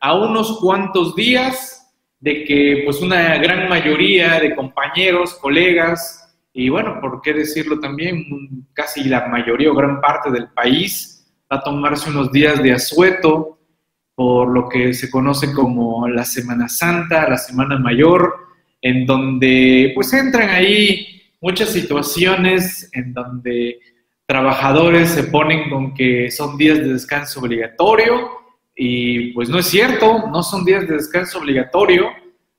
a unos cuantos días de que pues una gran mayoría de compañeros, colegas y bueno, por qué decirlo también, casi la mayoría o gran parte del país va a tomarse unos días de asueto por lo que se conoce como la Semana Santa, la Semana Mayor, en donde pues entran ahí muchas situaciones en donde trabajadores se ponen con que son días de descanso obligatorio y pues no es cierto, no son días de descanso obligatorio,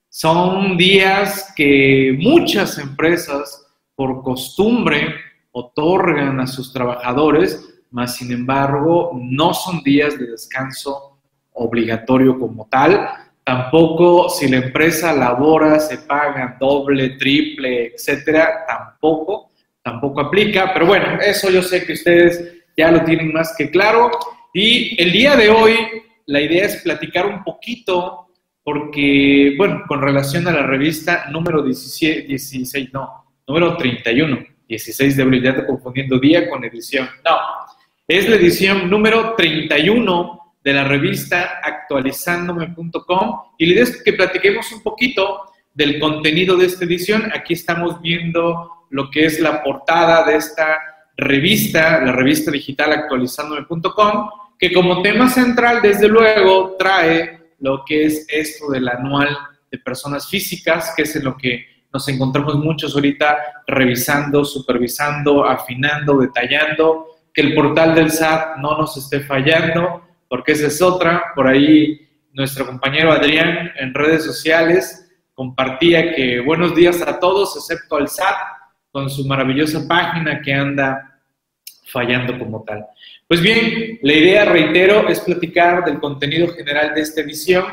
son días que muchas empresas por costumbre otorgan a sus trabajadores, mas sin embargo no son días de descanso obligatorio como tal. Tampoco si la empresa labora, se paga doble, triple, etcétera, tampoco, tampoco aplica. Pero bueno, eso yo sé que ustedes ya lo tienen más que claro. Y el día de hoy la idea es platicar un poquito porque, bueno, con relación a la revista número 17, 16, no, número 31, 16 de abril, ya te confundiendo día con edición. No, es la edición número 31 de la revista actualizándome.com y la idea es que platiquemos un poquito del contenido de esta edición. Aquí estamos viendo lo que es la portada de esta revista, la revista digital actualizándome.com, que como tema central, desde luego, trae lo que es esto del anual de personas físicas, que es en lo que nos encontramos muchos ahorita revisando, supervisando, afinando, detallando, que el portal del SAT no nos esté fallando, porque esa es otra. Por ahí nuestro compañero Adrián en redes sociales compartía que buenos días a todos, excepto al SAT, con su maravillosa página que anda fallando como tal. Pues bien, la idea, reitero, es platicar del contenido general de esta edición,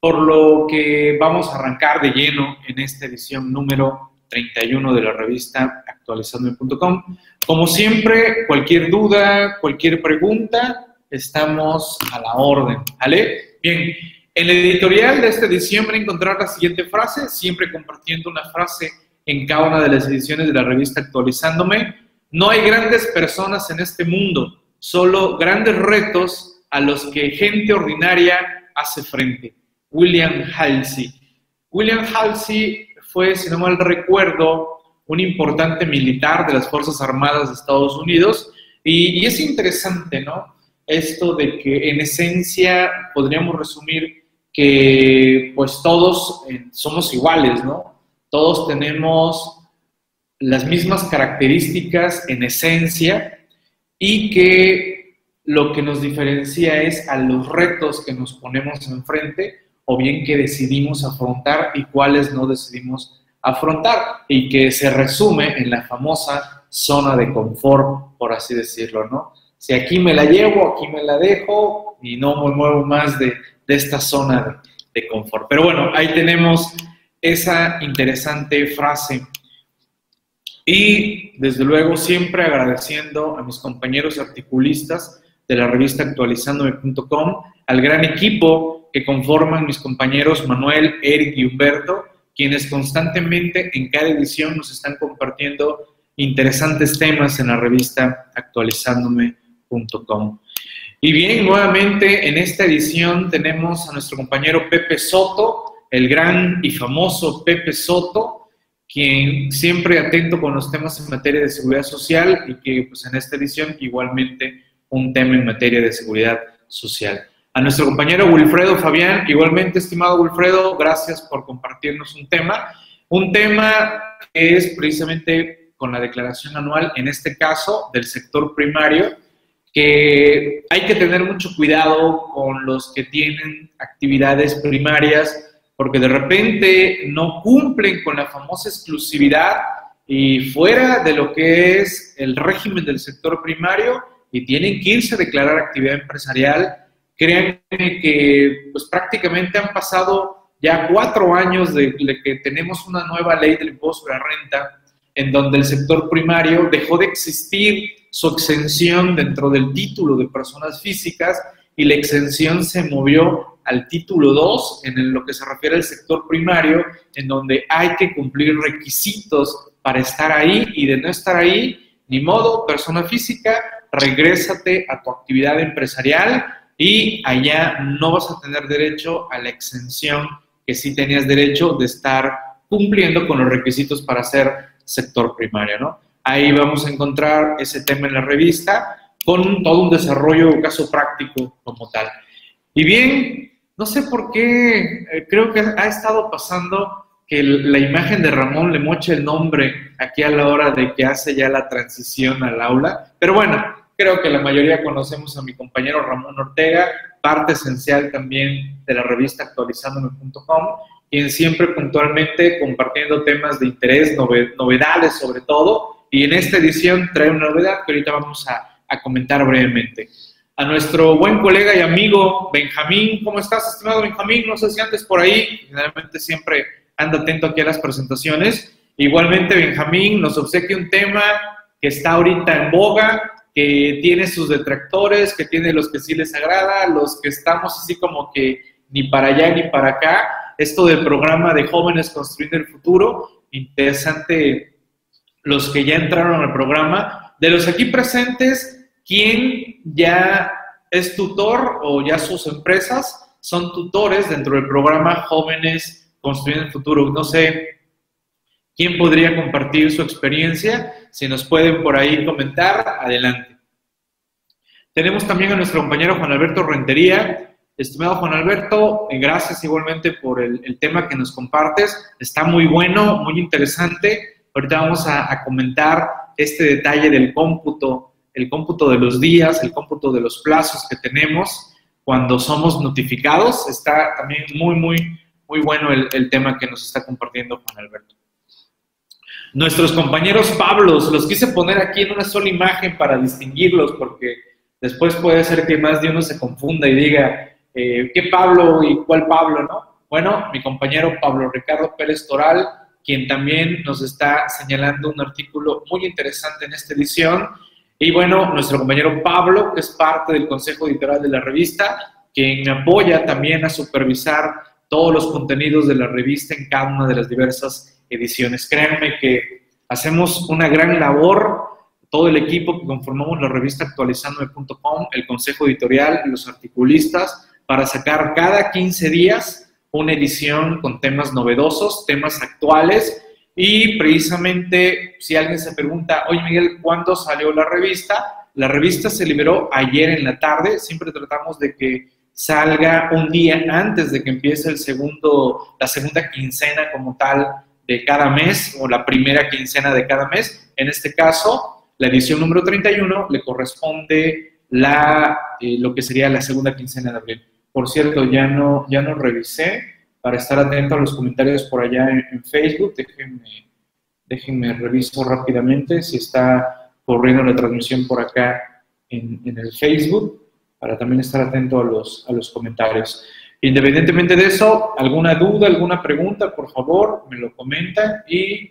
por lo que vamos a arrancar de lleno en esta edición número 31 de la revista actualizando.com. Como siempre, cualquier duda, cualquier pregunta, estamos a la orden, ¿vale? Bien, en el editorial de van a encontrar la siguiente frase, siempre compartiendo una frase en cada una de las ediciones de la revista Actualizándome. No hay grandes personas en este mundo, solo grandes retos a los que gente ordinaria hace frente. William Halsey. William Halsey fue, si no mal recuerdo, un importante militar de las Fuerzas Armadas de Estados Unidos y, y es interesante, ¿no? esto de que en esencia podríamos resumir que pues todos eh, somos iguales, ¿no? Todos tenemos las mismas características en esencia y que lo que nos diferencia es a los retos que nos ponemos enfrente o bien que decidimos afrontar y cuáles no decidimos afrontar y que se resume en la famosa zona de confort, por así decirlo, ¿no? Si aquí me la llevo, aquí me la dejo y no me muevo más de, esta zona de, de confort. Pero bueno, ahí tenemos esa interesante frase. Y desde luego siempre agradeciendo a mis compañeros articulistas de la revista actualizandome.com, al gran equipo que conforman mis compañeros Manuel, Eric y Humberto, quienes constantemente en cada edición nos están compartiendo interesantes temas en la revista actualizándome.com. Y bien, nuevamente en esta edición tenemos a nuestro compañero Pepe Soto, el gran y famoso Pepe Soto, quien siempre atento con los temas en materia de seguridad social y que pues en esta edición igualmente un tema en materia de seguridad social. A nuestro compañero Wilfredo Fabián, igualmente estimado Wilfredo, gracias por compartirnos un tema. Un tema que es precisamente con la declaración anual, en este caso del sector primario, que hay que tener mucho cuidado con los que tienen actividades primarias porque de repente no cumplen con la famosa exclusividad y fuera de lo que es el régimen del sector primario y tienen que irse a declarar actividad empresarial. Créanme que pues prácticamente han pasado ya cuatro años de, de que tenemos una nueva ley del impuesto de la renta en donde el sector primario dejó de existir su exención dentro del título de personas físicas y la exención se movió al título 2 en lo que se refiere al sector primario, en donde hay que cumplir requisitos para estar ahí y de no estar ahí, ni modo, persona física, regrésate a tu actividad empresarial y allá no vas a tener derecho a la exención que sí tenías derecho de estar cumpliendo con los requisitos para ser sector primario, ¿no? Ahí vamos a encontrar ese tema en la revista con todo un desarrollo caso práctico como tal. Y bien, no sé por qué, eh, creo que ha estado pasando que la imagen de Ramón le moche el nombre aquí a la hora de que hace ya la transición al aula, pero bueno, creo que la mayoría conocemos a mi compañero Ramón Ortega, parte esencial también de la revista actualizandome.com, quien siempre puntualmente compartiendo temas de interés, novedades sobre todo, y en esta edición trae una novedad que ahorita vamos a, comentar brevemente. A nuestro buen colega y amigo Benjamín, ¿cómo estás, estimado Benjamín? No sé si antes por ahí, generalmente siempre anda atento aquí a las presentaciones. Igualmente, Benjamín nos obsequia un tema que está ahorita en boga, que tiene sus detractores, que tiene los que sí les agrada, los que estamos así como que ni para allá ni para acá. Esto del programa de jóvenes construyendo el futuro, interesante los que ya entraron al programa. De los aquí presentes, ¿quién ya es tutor o ya sus empresas son tutores dentro del programa Jóvenes Construyendo el Futuro? No sé quién podría compartir su experiencia. Si nos pueden por ahí comentar, adelante. Tenemos también a nuestro compañero Juan Alberto Rentería. Estimado Juan Alberto, gracias igualmente por el, tema que nos compartes. Está muy bueno, muy interesante. Ahorita vamos a, comentar este detalle del cómputo, el cómputo de los días, el cómputo de los plazos que tenemos cuando somos notificados. Está también muy, muy, muy bueno el, el tema que nos está compartiendo Juan Alberto. Nuestros compañeros Pablos, los quise poner aquí en una sola imagen para distinguirlos porque después puede ser que más de uno se confunda y diga, eh, ¿qué Pablo y cuál Pablo, no? Bueno, mi compañero Pablo Ricardo Pérez Toral, quien también nos está señalando un artículo muy interesante en esta edición. Y bueno, nuestro compañero Pablo, que es parte del consejo editorial de la revista, quien me apoya también a supervisar todos los contenidos de la revista en cada una de las diversas ediciones. Créanme que hacemos una gran labor, todo el equipo que conformamos la revista actualizandome.com, el consejo editorial, los articulistas, para sacar cada 15 días una edición con temas novedosos, temas actuales. Y precisamente, si alguien se pregunta, oye Miguel, ¿cuándo salió la revista? La revista se liberó ayer en la tarde. Siempre tratamos de que salga un día antes de que empiece el segundo, la segunda quincena como tal de cada mes o la primera quincena de cada mes. En este caso, la edición número 31 le corresponde la, eh, lo que sería la segunda quincena de abril. Por cierto, ya no, ya no revisé para estar atento a los comentarios por allá en, Facebook. Déjenme, déjenme reviso rápidamente si está corriendo la transmisión por acá en, el Facebook para también estar atento a los, a los comentarios. Independientemente de eso, alguna duda, alguna pregunta, por favor, me lo comentan y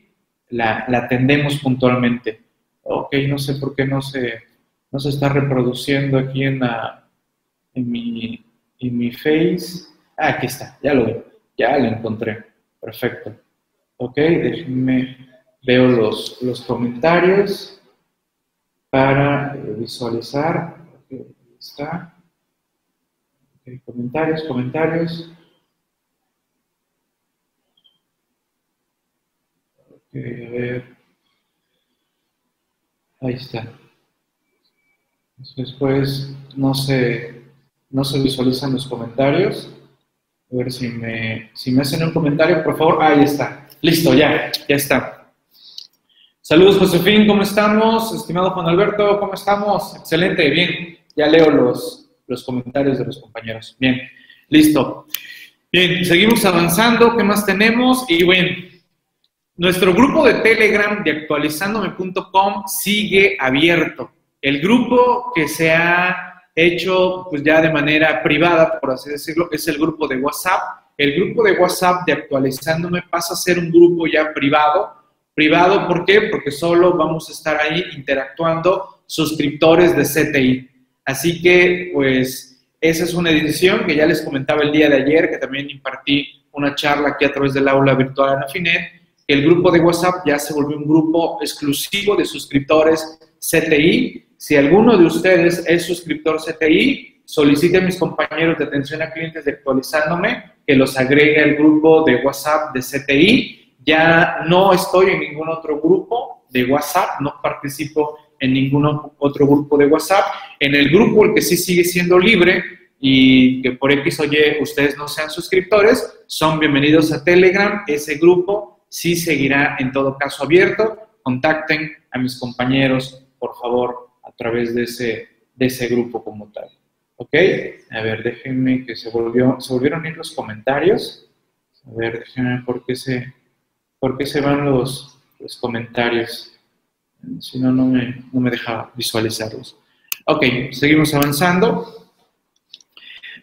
la, atendemos puntualmente. Ok, no sé por qué no se, no se está reproduciendo aquí en, la, en, mi, en mi face. Ah, aquí está, ya lo veo, ya lo encontré. Perfecto. Ok, déjenme, veo los, los comentarios para visualizar. Okay, ahí está comentarios, comentarios. a ver. Ahí está. Después no se, no se visualizan los comentarios. A ver si me, si me hacen un comentario, por favor. Ahí está. Listo, ya, ya está. Saludos, Josefín, ¿cómo estamos? Estimado Juan Alberto, ¿cómo estamos? Excelente, bien. Ya leo los, los comentarios de los compañeros. Bien, listo. Bien, seguimos avanzando. ¿Qué más tenemos? Y bueno, nuestro grupo de Telegram de actualizandome.com sigue abierto. El grupo que se ha hecho pues ya de manera privada, por así decirlo, es el grupo de WhatsApp. El grupo de WhatsApp de actualizándome pasa a ser un grupo ya privado. Privado, ¿por qué? Porque solo vamos a estar ahí interactuando suscriptores de CTI. Así que, pues, esa es una edición que ya les comentaba el día de ayer, que también impartí una charla aquí a través del aula virtual Anafinet. El grupo de WhatsApp ya se volvió un grupo exclusivo de suscriptores CTI si alguno de ustedes es suscriptor CTI, solicite a mis compañeros de atención a clientes actualizándome que los agregue al grupo de WhatsApp de CTI. Ya no estoy en ningún otro grupo de WhatsApp, no participo en ningún otro grupo de WhatsApp. En el grupo, el que sí sigue siendo libre y que por X o Y ustedes no sean suscriptores, son bienvenidos a Telegram. Ese grupo sí seguirá en todo caso abierto. Contacten a mis compañeros, por favor, través de ese, de ese grupo como tal. ¿Ok? A ver, déjenme que se volvió, se volvieron a ir los comentarios. A ver, déjenme por qué se, por qué se van los, los comentarios. Si no, no me, no me deja visualizarlos. Ok, seguimos avanzando.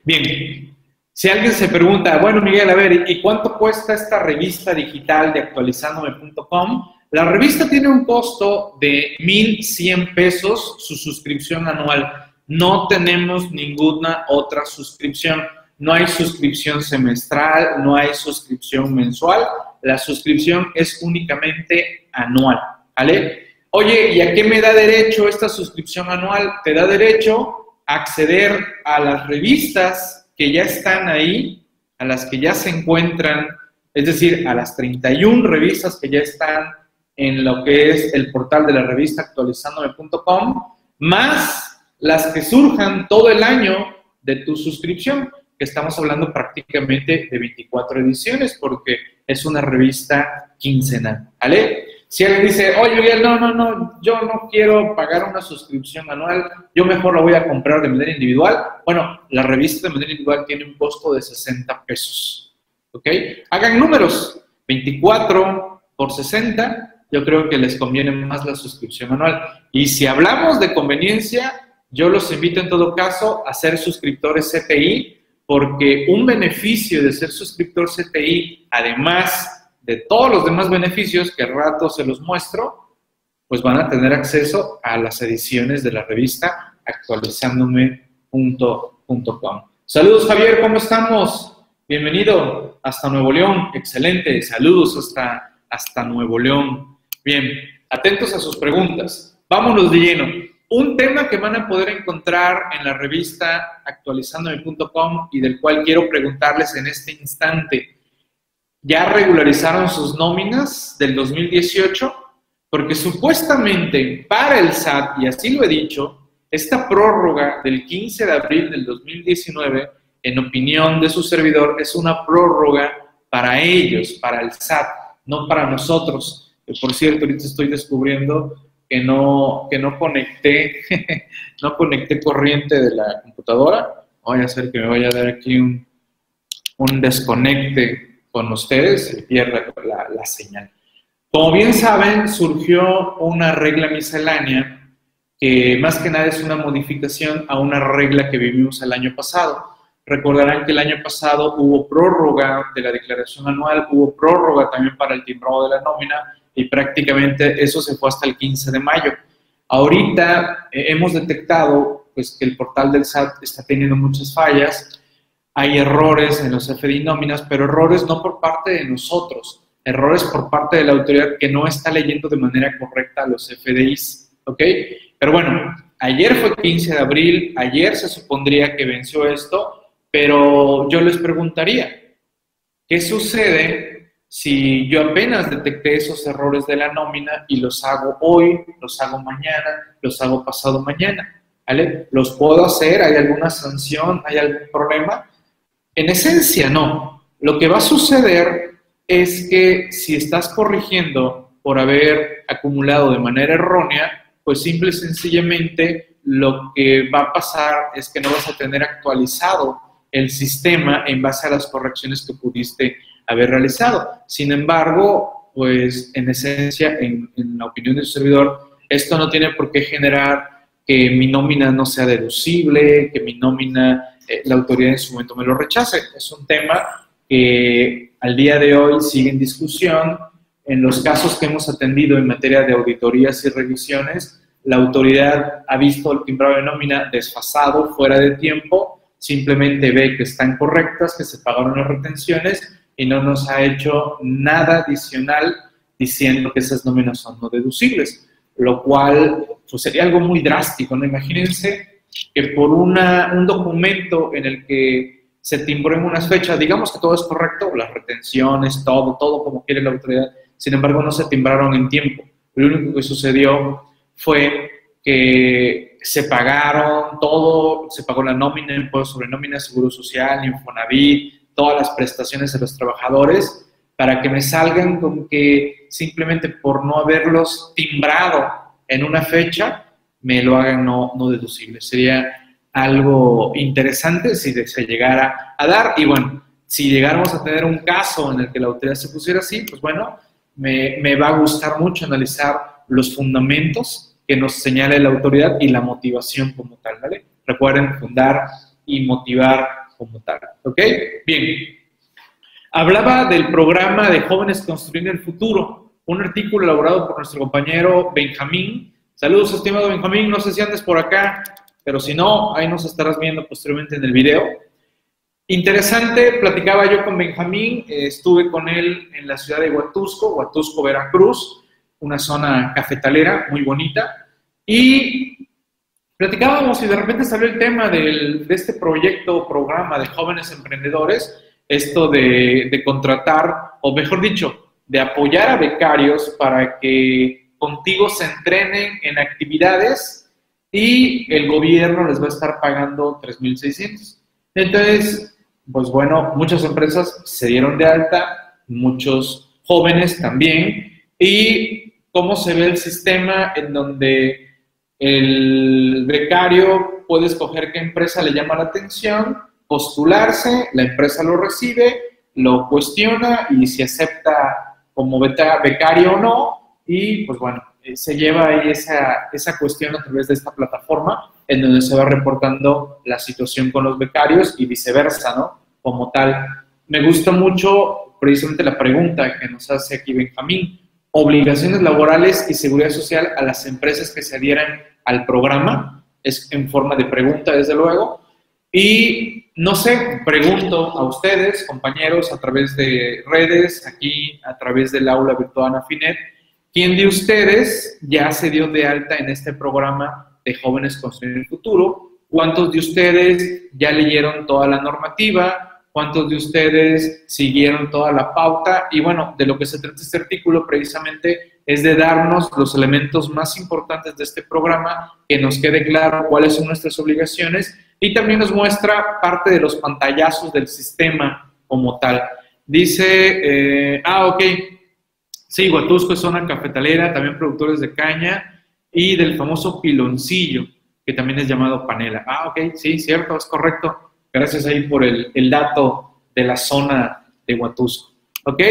Bien, si alguien se pregunta, bueno, Miguel, a ver, ¿y cuánto cuesta esta revista digital de actualizandome.com? La revista tiene un costo de 1.100 pesos, su suscripción anual. No tenemos ninguna otra suscripción. No hay suscripción semestral, no hay suscripción mensual. La suscripción es únicamente anual, ¿vale? Oye, ¿y a qué me da derecho esta suscripción anual? Te da derecho a acceder a las revistas que ya están ahí, a las que ya se encuentran, es decir, a las 31 revistas que ya están en lo que es el portal de la revista actualizandome.com, más las que surjan todo el año de tu suscripción, que estamos hablando prácticamente de 24 ediciones, porque es una revista quincenal, ¿vale? Si alguien dice, oye, no, no, no, yo no quiero pagar una suscripción anual, yo mejor la voy a comprar de manera individual. Bueno, la revista de manera individual tiene un costo de 60 pesos. ¿Ok? Hagan números. 24 por 60, yo creo que les conviene más la suscripción anual. Y si hablamos de conveniencia, yo los invito en todo caso a ser suscriptores CTI, porque un beneficio de ser suscriptor CTI, además de todos los demás beneficios que rato se los muestro, pues van a tener acceso a las ediciones de la revista actualizándome.com. Saludos Javier, ¿cómo estamos? Bienvenido hasta Nuevo León, excelente, saludos hasta, hasta Nuevo León. Bien, atentos a sus preguntas. Vámonos de lleno. Un tema que van a poder encontrar en la revista actualizándome.com y del cual quiero preguntarles en este instante ya regularizaron sus nóminas del 2018, porque supuestamente para el SAT, y así lo he dicho, esta prórroga del 15 de abril del 2019, en opinión de su servidor, es una prórroga para ellos, para el SAT, no para nosotros. Por cierto, ahorita estoy descubriendo que no, que no conecté, no conecté corriente de la computadora. Voy a hacer que me vaya a dar aquí un, un desconecte con ustedes, se pierde la, señal. Como bien saben, surgió una regla miscelánea que más que nada es una modificación a una regla que vivimos el año pasado. Recordarán que el año pasado hubo prórroga de la declaración anual, hubo prórroga también para el timbrado de la nómina y prácticamente eso se fue hasta el 15 de mayo. Ahorita eh, hemos detectado pues, que el portal del SAT está teniendo muchas fallas hay errores en los FDI nóminas, pero errores no por parte de nosotros, errores por parte de la autoridad que no está leyendo de manera correcta los FDIs, ¿ok? Pero bueno, ayer fue 15 de abril, ayer se supondría que venció esto, pero yo les preguntaría, ¿qué sucede si yo apenas detecté esos errores de la nómina y los hago hoy, los hago mañana, los hago pasado mañana? ¿Vale? ¿Los puedo hacer? ¿Hay alguna sanción? ¿Hay algún problema? En esencia, no. Lo que va a suceder es que si estás corrigiendo por haber acumulado de manera errónea, pues simple y sencillamente lo que va a pasar es que no vas a tener actualizado el sistema en base a las correcciones que pudiste haber realizado. Sin embargo, pues en esencia, en, la opinión del servidor, esto no tiene por qué generar que mi nómina no sea deducible, que mi nómina eh, la autoridad en su momento me lo rechace. Es un tema que al día de hoy sigue en discusión. En los casos que hemos atendido en materia de auditorías y revisiones, la autoridad ha visto el timbrado de nómina desfasado, fuera de tiempo, simplemente ve que están correctas, que se pagaron las retenciones y no nos ha hecho nada adicional diciendo que esas nóminas son no deducibles, lo cual pues sería algo muy drástico, ¿no? Imagínense que por una, un documento en el que se timbró en unas fechas, digamos que todo es correcto, las retenciones, todo, todo como quiere la autoridad, sin embargo no se timbraron en tiempo. Lo único que sucedió fue que se pagaron todo, se pagó la nómina, impuesto sobre nómina, seguro social, Infonavit, todas las prestaciones de los trabajadores, para que me salgan con que simplemente por no haberlos timbrado en una fecha, me lo hagan no, no deducible. Sería algo interesante si se llegara a dar. Y bueno, si llegáramos a tener un caso en el que la autoridad se pusiera así, pues bueno, me, me va a gustar mucho analizar los fundamentos que nos señala la autoridad y la motivación como tal, ¿vale? Recuerden fundar y motivar como tal, ¿ok? Bien. Hablaba del programa de Jóvenes Construyendo el Futuro, un artículo elaborado por nuestro compañero Benjamín. Saludos, estimado Benjamín, no sé si andes por acá, pero si no, ahí nos estarás viendo posteriormente en el video. Interesante, platicaba yo con Benjamín, eh, estuve con él en la ciudad de Huatusco, Huatusco, Veracruz, una zona cafetalera muy bonita, y platicábamos y de repente salió el tema de este proyecto, programa de jóvenes emprendedores, esto de, de contratar, o mejor dicho, de apoyar a becarios para que contigo se entrenen en actividades y el gobierno les va a estar pagando 3.600. Entonces, pues bueno, muchas empresas se dieron de alta, muchos jóvenes también, y cómo se ve el sistema en donde el becario puede escoger qué empresa le llama la atención, postularse, la empresa lo recibe, lo cuestiona y si acepta como becario o no, y pues bueno, eh, se lleva ahí esa, esa cuestión a través de esta plataforma en donde se va reportando la situación con los becarios y viceversa, ¿no? Como tal. Me gusta mucho precisamente la pregunta que nos hace aquí Benjamín. Obligaciones laborales y seguridad social a las empresas que se adhieran al programa. Es en forma de pregunta, desde luego. Y no sé, pregunto a ustedes, compañeros, a través de redes, aquí a través del aula virtual Afinet, ¿quién de ustedes ya se dio de alta en este programa de Jóvenes Construyendo el Futuro. ¿Cuántos de ustedes ya leyeron toda la normativa? ¿Cuántos de ustedes siguieron toda la pauta? Y bueno, de lo que se trata este artículo precisamente es de darnos los elementos más importantes de este programa, que nos quede claro cuáles son nuestras obligaciones y también nos muestra parte de los pantallazos del sistema como tal. Dice, eh, ah, ok, sí, Huatusco es zona cafetalera, también productores de caña, y del famoso piloncillo, que también es llamado panela. Ah, ok, sí, cierto, es correcto. Gracias ahí por el, el dato de la zona de Huatusco. ¿Ok?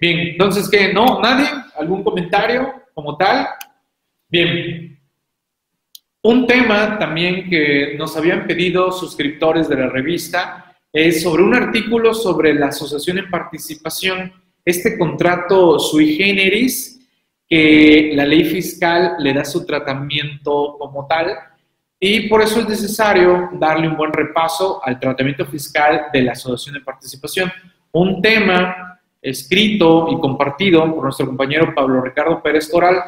Bien, entonces, ¿qué? ¿No? ¿Nadie? ¿Algún comentario como tal? Bien. Un tema también que nos habían pedido suscriptores de la revista es sobre un artículo sobre la asociación en participación, este contrato sui generis que la ley fiscal le da su tratamiento como tal y por eso es necesario darle un buen repaso al tratamiento fiscal de la asociación de participación. Un tema escrito y compartido por nuestro compañero Pablo Ricardo Pérez Coral,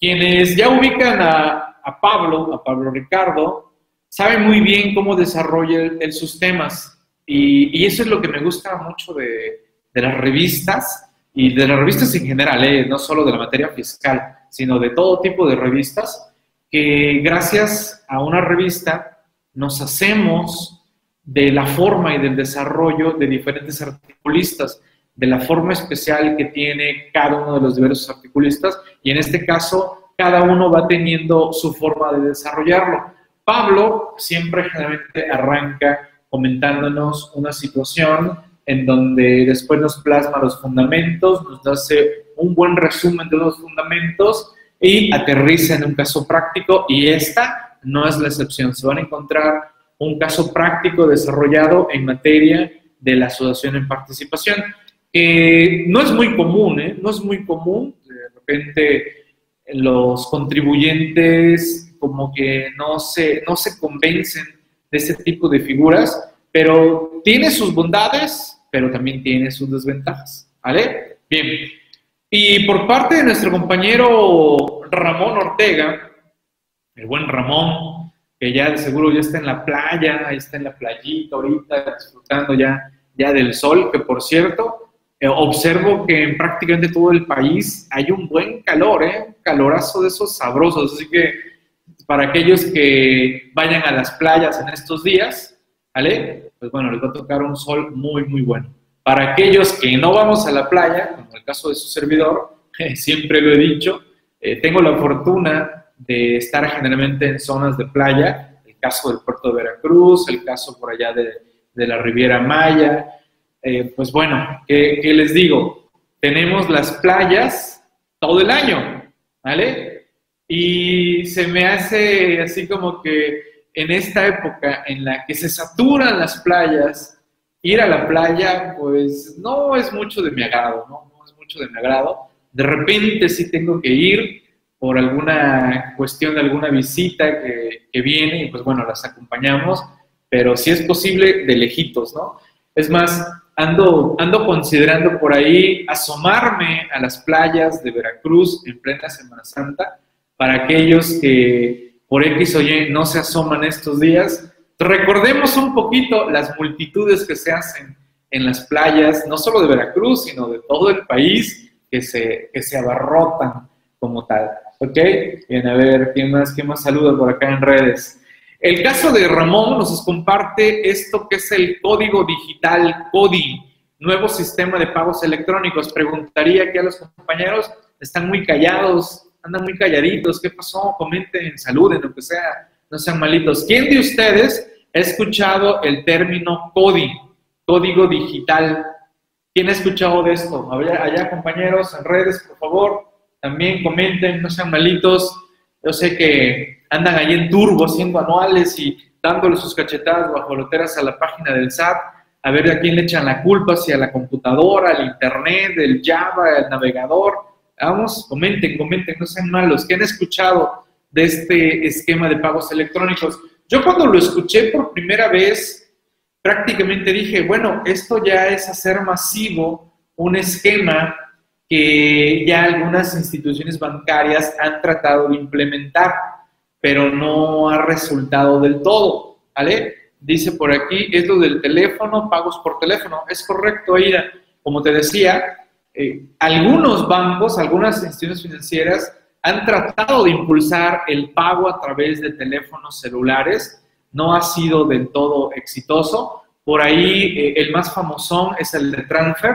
quienes ya ubican a, Pablo, a Pablo Ricardo, saben muy bien cómo desarrolla sus temas y, eso es lo que me gusta mucho de, de las revistas, y de las revistas en general, ¿eh? no solo de la materia fiscal, sino de todo tipo de revistas, que gracias a una revista nos hacemos de la forma y del desarrollo de diferentes articulistas, de la forma especial que tiene cada uno de los diversos articulistas, y en este caso cada uno va teniendo su forma de desarrollarlo. Pablo siempre generalmente arranca comentándonos una situación, en donde después nos plasma los fundamentos, nos hace un buen resumen de los fundamentos y aterriza en un caso práctico y esta no es la excepción. Se van a encontrar un caso práctico desarrollado en materia de la asociación en participación, que no es muy común, ¿eh? no es muy común, de repente los contribuyentes como que no se, no se convencen de ese tipo de figuras, pero tiene sus bondades pero también tiene sus desventajas. ¿Vale? Bien. Y por parte de nuestro compañero Ramón Ortega, el buen Ramón, que ya de seguro ya está en la playa, ahí está en la playita ahorita, disfrutando ya, ya del sol, que por cierto, eh, observo que en prácticamente todo el país hay un buen calor, ¿eh? calorazo de esos sabrosos, así que para aquellos que vayan a las playas en estos días, ¿vale? Pues bueno, les va a tocar un sol muy, muy bueno. Para aquellos que no vamos a la playa, como el caso de su servidor, siempre lo he dicho, eh, tengo la fortuna de estar generalmente en zonas de playa, el caso del puerto de Veracruz, el caso por allá de, la Riviera Maya. Eh, pues bueno, ¿qué, ¿qué, les digo? Tenemos las playas todo el año, ¿vale? Y se me hace así como que en esta época en la que se saturan las playas, ir a la playa, pues no es mucho de mi agrado, ¿no? No es mucho de mi agrado. De repente sí tengo que ir por alguna cuestión de alguna visita que, que viene y pues bueno, las acompañamos, pero si es posible de lejitos, ¿no? Es más, ando, ando considerando por ahí asomarme a las playas de Veracruz en plena Semana Santa para aquellos que por X o Y no se asoman estos días. Recordemos un poquito las multitudes que se hacen en las playas, no solo de Veracruz, sino de todo el país, que se, que se abarrotan como tal. ¿Ok? Bien, a ver, ¿quién más, quién más saluda por acá en redes? El caso de Ramón nos comparte esto que es el código digital CODI, nuevo sistema de pagos electrónicos. Preguntaría que a los compañeros están muy callados, andan muy calladitos, ¿qué pasó? Comenten, saluden, aunque sea, no sean malitos. ¿Quién de ustedes ha escuchado el término CODI, código digital? ¿Quién ha escuchado de esto? Allá compañeros, en redes, por favor, también comenten, no sean malitos. Yo sé que andan ahí en turbo haciendo anuales y dándole sus cachetadas guajoloteras a la página del SAT, a ver a quién le echan la culpa, si a la computadora, al internet, el Java, el navegador Vamos, comenten, comenten, no sean malos. ¿Qué han escuchado de este esquema de pagos electrónicos? Yo cuando lo escuché por primera vez, prácticamente dije, bueno, esto ya es hacer masivo un esquema que ya algunas instituciones bancarias han tratado de implementar, pero no ha resultado del todo, ¿vale? Dice por aquí, es lo del teléfono, pagos por teléfono. Es correcto, Aida. Como te decía, eh, algunos bancos, algunas instituciones financieras han tratado de impulsar el pago a través de teléfonos celulares. No ha sido del todo exitoso. Por ahí eh, el más famosón es el de Transfer,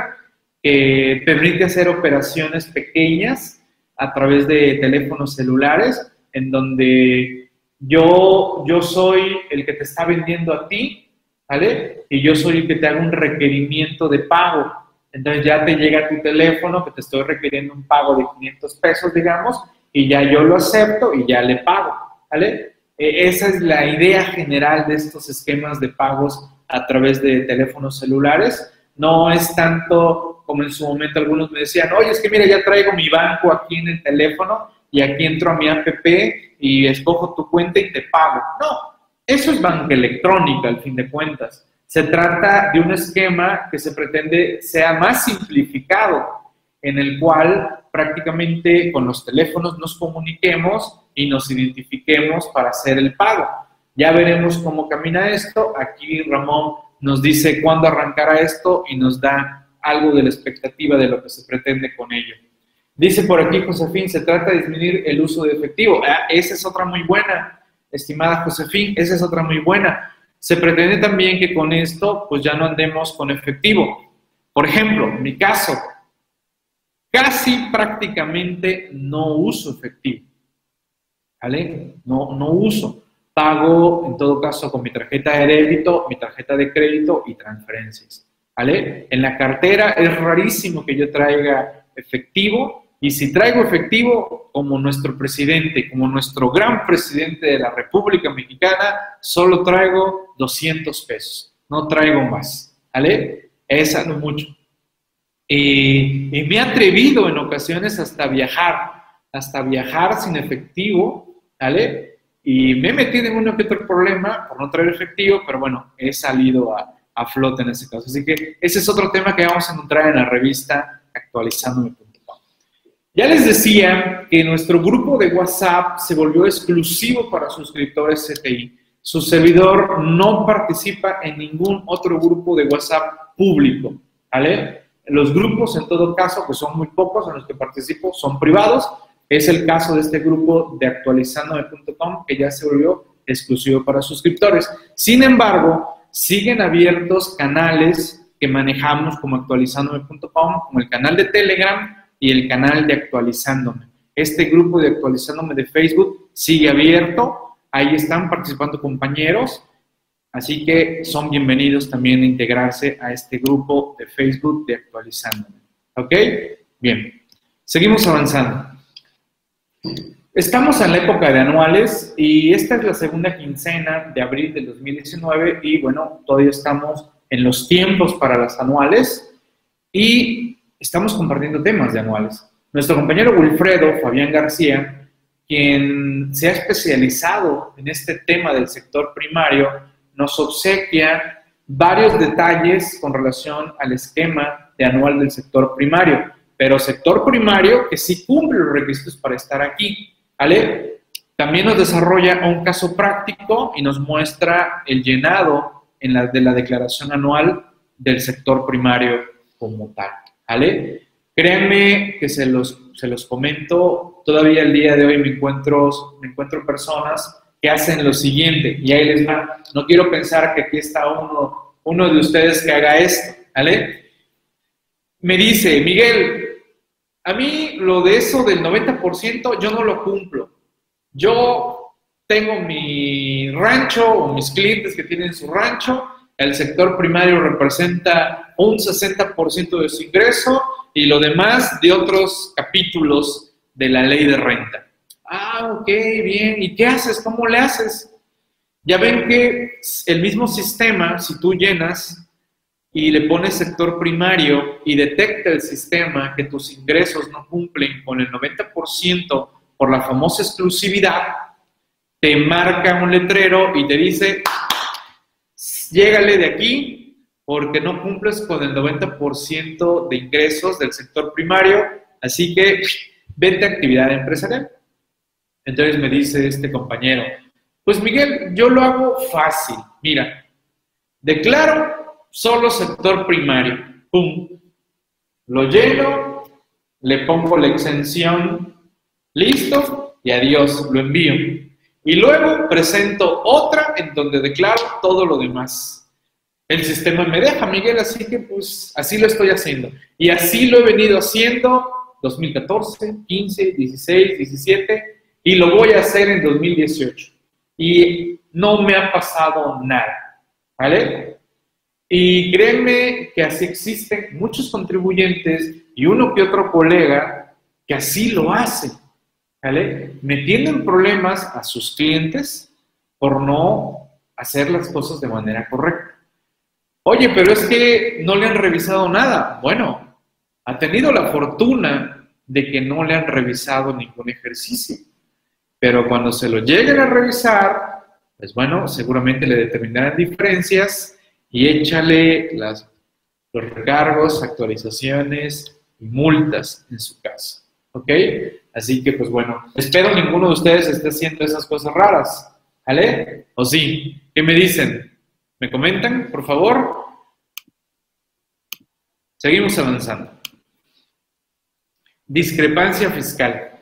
que permite hacer operaciones pequeñas a través de teléfonos celulares, en donde yo, yo soy el que te está vendiendo a ti, ¿vale? Y yo soy el que te haga un requerimiento de pago. Entonces ya te llega tu teléfono que te estoy requiriendo un pago de 500 pesos, digamos, y ya yo lo acepto y ya le pago, ¿vale? E, esa es la idea general de estos esquemas de pagos a través de teléfonos celulares. No es tanto como en su momento algunos me decían, oye, es que mira, ya traigo mi banco aquí en el teléfono y aquí entro a mi app y escojo tu cuenta y te pago. No, eso es banca electrónica al fin de cuentas. Se trata de un esquema que se pretende sea más simplificado, en el cual prácticamente con los teléfonos nos comuniquemos y nos identifiquemos para hacer el pago. Ya veremos cómo camina esto. Aquí Ramón nos dice cuándo arrancará esto y nos da algo de la expectativa de lo que se pretende con ello. Dice por aquí Josefín, se trata de disminuir el uso de efectivo. Ah, esa es otra muy buena, estimada Josefín, esa es otra muy buena. Se pretende también que con esto pues ya no andemos con efectivo. Por ejemplo, en mi caso, casi prácticamente no uso efectivo. ¿Vale? No, no uso. Pago en todo caso con mi tarjeta de débito, mi tarjeta de crédito y transferencias. ¿Vale? En la cartera es rarísimo que yo traiga efectivo y si traigo efectivo, como nuestro presidente, como nuestro gran presidente de la República Mexicana, solo traigo 200 pesos, no traigo más, ¿vale? Esa no mucho. Y, me he atrevido en ocasiones hasta viajar, hasta viajar sin efectivo, ¿vale? Y me he metido en uno que otro problema por no traer efectivo, pero bueno, he salido a, a flote en ese caso. Así que ese es otro tema que vamos a encontrar en la revista actualizando Ya les decía que nuestro grupo de WhatsApp se volvió exclusivo para suscriptores CTI. Su servidor no participa en ningún otro grupo de WhatsApp público, ¿vale? Los grupos, en todo caso, que son muy pocos en los que participo, son privados. Es el caso de este grupo de actualizandome.com, que ya se volvió exclusivo para suscriptores. Sin embargo, siguen abiertos canales que manejamos como actualizandome.com, como el canal de Telegram y el canal de Actualizándome. Este grupo de Actualizándome de Facebook sigue abierto, ahí están participando compañeros, así que son bienvenidos también a integrarse a este grupo de Facebook de Actualizándome. ¿Ok? Bien, seguimos avanzando. Estamos en la época de anuales y esta es la segunda quincena de abril del 2019 y bueno, todavía estamos en los tiempos para las anuales y estamos compartiendo temas de anuales. Nuestro compañero Wilfredo Fabián García, quien se ha especializado en este tema del sector primario, nos obsequia varios detalles con relación al esquema de anual del sector primario, pero sector primario que sí cumple los requisitos para estar aquí, ¿vale? También nos desarrolla un caso práctico y nos muestra el llenado de la declaración anual del sector primario como tal. ¿Vale? Créanme que se los, se los comento, todavía el día de hoy me encuentro, me encuentro personas que hacen lo siguiente, y ahí les va, no quiero pensar que aquí está uno, uno de ustedes que haga esto. Me dice, Miguel, a mí lo de eso del 90% yo no lo cumplo. Yo tengo mi rancho o mis clientes que tienen su rancho el sector primario representa un 60% de su ingreso y lo demás de otros capítulos de la ley de renta. Ah, ok, bien. ¿Y qué haces? ¿Cómo le haces? Ya ven que el mismo sistema, si tú llenas y le pones sector primario y detecta el sistema que tus ingresos no cumplen con el 90% por la famosa exclusividad, te marca un letrero y te dice, llégale de aquí porque no cumples con el 90% de ingresos del sector primario, así que vete a actividad empresarial. Entonces me dice este compañero, pues Miguel, yo lo hago fácil. Mira, declaro solo sector primario. Pum. Lo lleno, le pongo la exención, listo, y adiós, lo envío. Y luego presento otra en donde declaro todo lo demás. El sistema me deja, Miguel, así que pues así lo estoy haciendo. Y así lo he venido haciendo 2014, 15, 16, 17 y lo voy a hacer en 2018. Y no me ha pasado nada, ¿vale? Y créanme que así existen muchos contribuyentes y uno que otro colega que así lo hace. ¿Vale? Metiendo en problemas a sus clientes por no hacer las cosas de manera correcta. Oye, pero es que no le han revisado nada. Bueno, ha tenido la fortuna de que no le han revisado ningún ejercicio. Pero cuando se lo lleguen a revisar, pues bueno, seguramente le determinarán diferencias y échale los recargos, actualizaciones y multas en su caso. ¿Ok? Así que, pues bueno, espero ninguno de ustedes esté haciendo esas cosas raras. ¿Vale? ¿O sí? ¿Qué me dicen? ¿Me comentan, por favor? Seguimos avanzando. Discrepancia fiscal.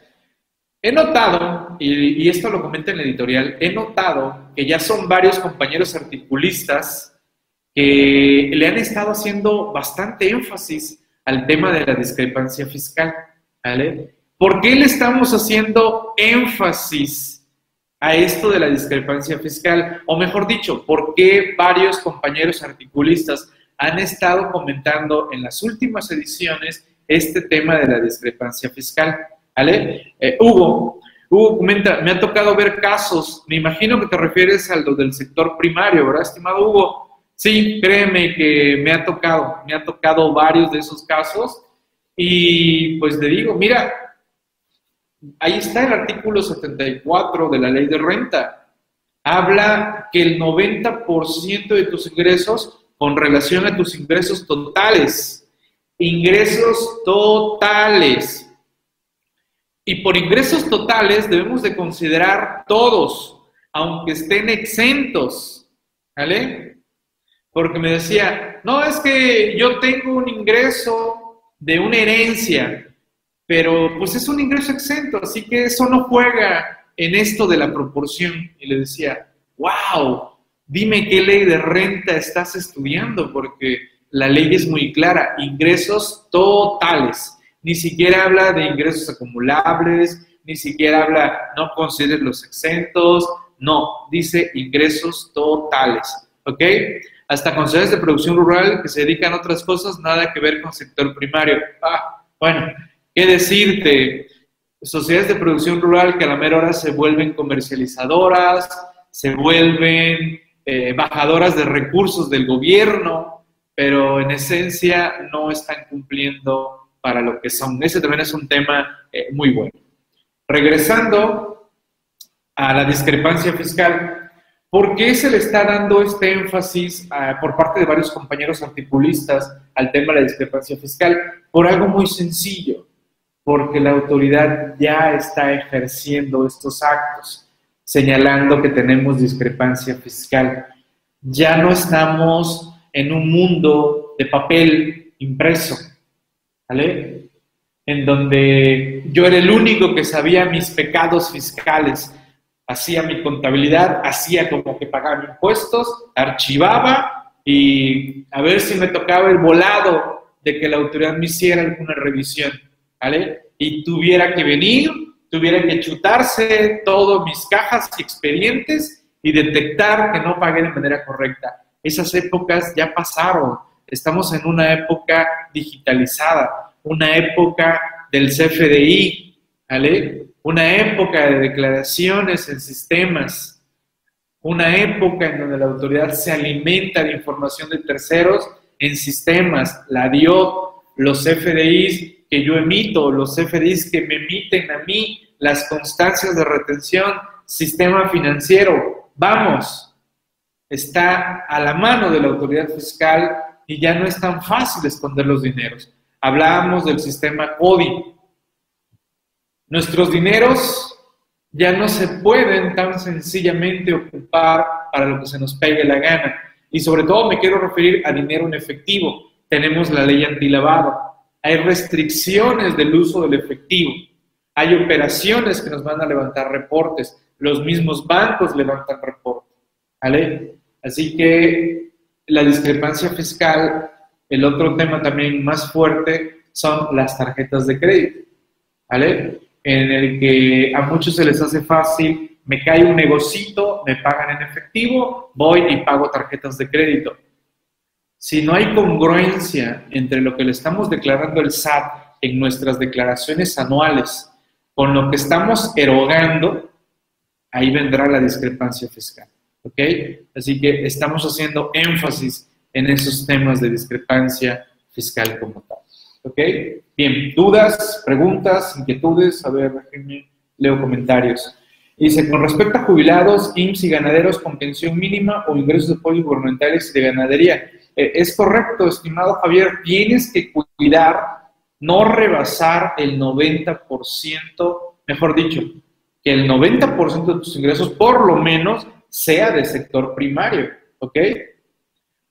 He notado, y, esto lo comenta en la editorial, he notado que ya son varios compañeros articulistas que le han estado haciendo bastante énfasis al tema de la discrepancia fiscal. ¿vale? ¿Por qué le estamos haciendo énfasis a esto de la discrepancia fiscal? O mejor dicho, ¿por qué varios compañeros articulistas han estado comentando en las últimas ediciones este tema de la discrepancia fiscal? ¿Vale? Eh, Hugo, Hugo comenta, me ha tocado ver casos, me imagino que te refieres al del sector primario, ¿verdad, estimado Hugo? Sí, créeme que me ha tocado, me ha tocado varios de esos casos y pues te digo, mira, ahí está el artículo 74 de la ley de renta. Habla que el 90% de tus ingresos con relación a tus ingresos totales, ingresos totales, Y por ingresos totales debemos de considerar todos, aunque estén exentos, ¿vale? Porque me decía, no, es que yo tengo un ingreso de una herencia, pero pues es un ingreso exento, así que eso no juega en esto de la proporción. Y le decía, wow, dime qué ley de renta estás estudiando, porque la ley es muy clara, ingresos totales. Ni siquiera habla de ingresos acumulables, ni siquiera habla, no consideres los exentos, no, dice ingresos totales, ¿ok? Hasta concesiones de producción rural que se dedican a otras cosas, nada que ver con sector primario. Ah, bueno, ¿qué decirte? Sociedades de producción rural que a la mera hora se vuelven comercializadoras, se vuelven eh, bajadoras de recursos del gobierno, pero en esencia no están cumpliendo para lo que son. Ese también es un tema eh, muy bueno. Regresando a la discrepancia fiscal, ¿por qué se le está dando este énfasis por parte de varios compañeros articulistas al tema de la discrepancia fiscal? Por algo muy sencillo, porque la autoridad ya está ejerciendo estos actos señalando que tenemos discrepancia fiscal. Ya no estamos en un mundo de papel impreso, ¿vale? En donde yo era el único que sabía mis pecados fiscales, hacía mi contabilidad, hacía como que pagaba impuestos, archivaba y a ver si me tocaba el volado de que la autoridad me hiciera alguna revisión, ¿vale? Y tuviera que venir tuviera que chutarse todas mis cajas y expedientes y detectar que no pagué de manera correcta. Esas épocas ya pasaron. Estamos en una época digitalizada, una época del CFDI, ¿vale? Una época de declaraciones en sistemas, una época en donde la autoridad se alimenta de información de terceros en sistemas, la DIO, los CFDIs que yo emito, los CFDIs que me emiten a mí, las constancias de retención, sistema financiero. Vamos, está a la mano de la autoridad fiscal y ya no es tan fácil esconder los dineros. Hablábamos del sistema CODI. Nuestros dineros ya no se pueden tan sencillamente ocupar para lo que se nos pegue la gana. Y sobre todo me quiero referir a dinero en efectivo. Tenemos la ley antilavado hay restricciones del uso del efectivo, hay operaciones que nos van a levantar reportes, los mismos bancos levantan reportes, ¿vale? Así que la discrepancia fiscal, el otro tema también más fuerte son las tarjetas de crédito, ¿vale? En el que a muchos se les hace fácil, me cae un negocito, me pagan en efectivo, voy y pago tarjetas de crédito si no hay congruencia entre lo que le estamos declarando el SAT en nuestras declaraciones anuales con lo que estamos erogando, ahí vendrá la discrepancia fiscal. ¿Ok? Así que estamos haciendo énfasis en esos temas de discrepancia fiscal como tal. ¿Ok? Bien, dudas, preguntas, inquietudes, a ver, leo comentarios. Dice, con respecto a jubilados, IMSS y ganaderos con pensión mínima o ingresos de apoyo gubernamentales y de ganadería, eh, es correcto, estimado Javier, tienes que cuidar, no rebasar el 90%, mejor dicho, que el 90% de tus ingresos por lo menos sea de sector primario, ¿ok?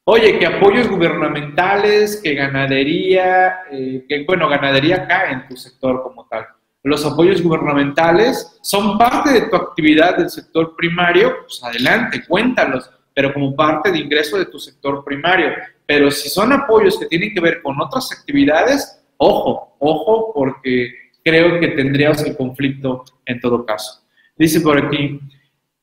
Oye, que apoyos gubernamentales, que ganadería, eh, que bueno, ganadería cae en tu sector como tal. Los apoyos gubernamentales son parte de tu actividad del sector primario, pues adelante, cuéntalos pero como parte de ingreso de tu sector primario. Pero si son apoyos que tienen que ver con otras actividades, ojo, ojo, porque creo que tendríamos el conflicto en todo caso. Dice por aquí,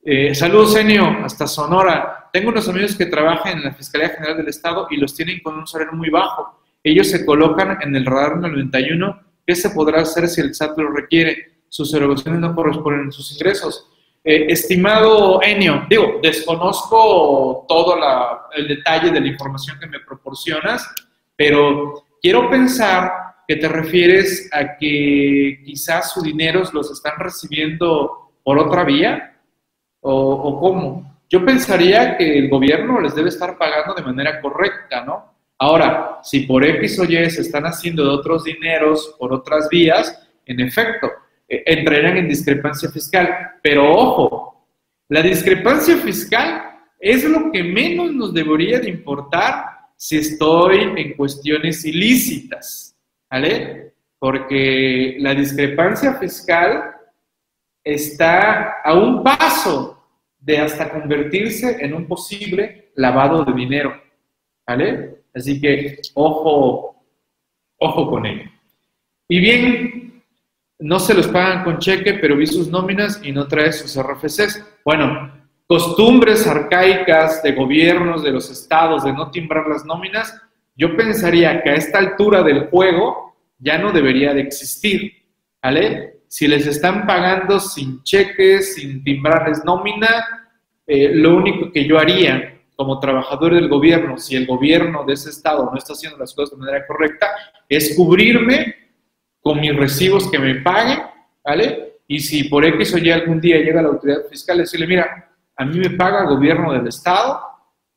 eh, saludos Enio, hasta Sonora. Tengo unos amigos que trabajan en la Fiscalía General del Estado y los tienen con un salario muy bajo. Ellos se colocan en el radar 91. ¿Qué se podrá hacer si el SAT lo requiere? Sus erogaciones no corresponden a sus ingresos. Eh, estimado Enio, digo, desconozco todo el detalle de la información que me proporcionas, pero quiero pensar que te refieres a que quizás sus dineros los están recibiendo por otra vía, o, o cómo. Yo pensaría que el gobierno les debe estar pagando de manera correcta, ¿no? Ahora, si por X o Y se están haciendo de otros dineros por otras vías, en efecto, eh, entrarían en discrepancia fiscal. Pero ojo, la discrepancia fiscal es lo que menos nos debería de importar si estoy en cuestiones ilícitas, ¿vale? Porque la discrepancia fiscal está a un paso de hasta convertirse en un posible lavado de dinero, ¿vale? Así que ojo, ojo con ello. Y bien, no se los pagan con cheque, pero vi sus nóminas y no trae sus RFCs. Bueno, costumbres arcaicas de gobiernos de los estados de no timbrar las nóminas, yo pensaría que a esta altura del juego ya no debería de existir, ¿vale? Si les están pagando sin cheques, sin timbrarles nómina, eh, lo único que yo haría como trabajador del gobierno, si el gobierno de ese estado no está haciendo las cosas de manera correcta, es cubrirme con mis recibos que me paguen, ¿vale? Y si por X o Y algún día llega la autoridad fiscal, decirle, mira, a mí me paga el gobierno del estado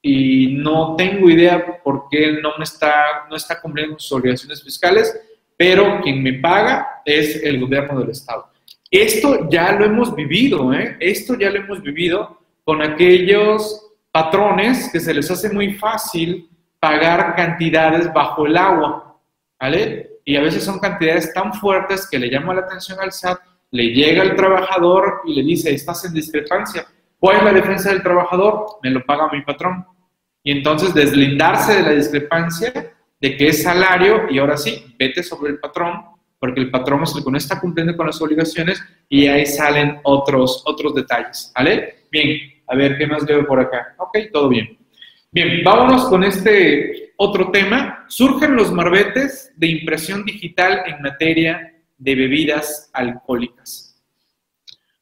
y no tengo idea por qué él no me está, no está cumpliendo sus obligaciones fiscales, pero quien me paga es el gobierno del estado. Esto ya lo hemos vivido, ¿eh? Esto ya lo hemos vivido con aquellos patrones que se les hace muy fácil pagar cantidades bajo el agua, ¿vale? Y a veces son cantidades tan fuertes que le llama la atención al SAT, le llega el trabajador y le dice, estás en discrepancia. ¿Cuál es la defensa del trabajador? Me lo paga mi patrón. Y entonces deslindarse de la discrepancia de que es salario y ahora sí, vete sobre el patrón, porque el patrón es el que no está cumpliendo con las obligaciones y ahí salen otros, otros detalles. ¿Vale? Bien, a ver, ¿qué más veo por acá? Ok, todo bien. Bien, vámonos con este otro tema, surgen los marbetes de impresión digital en materia de bebidas alcohólicas.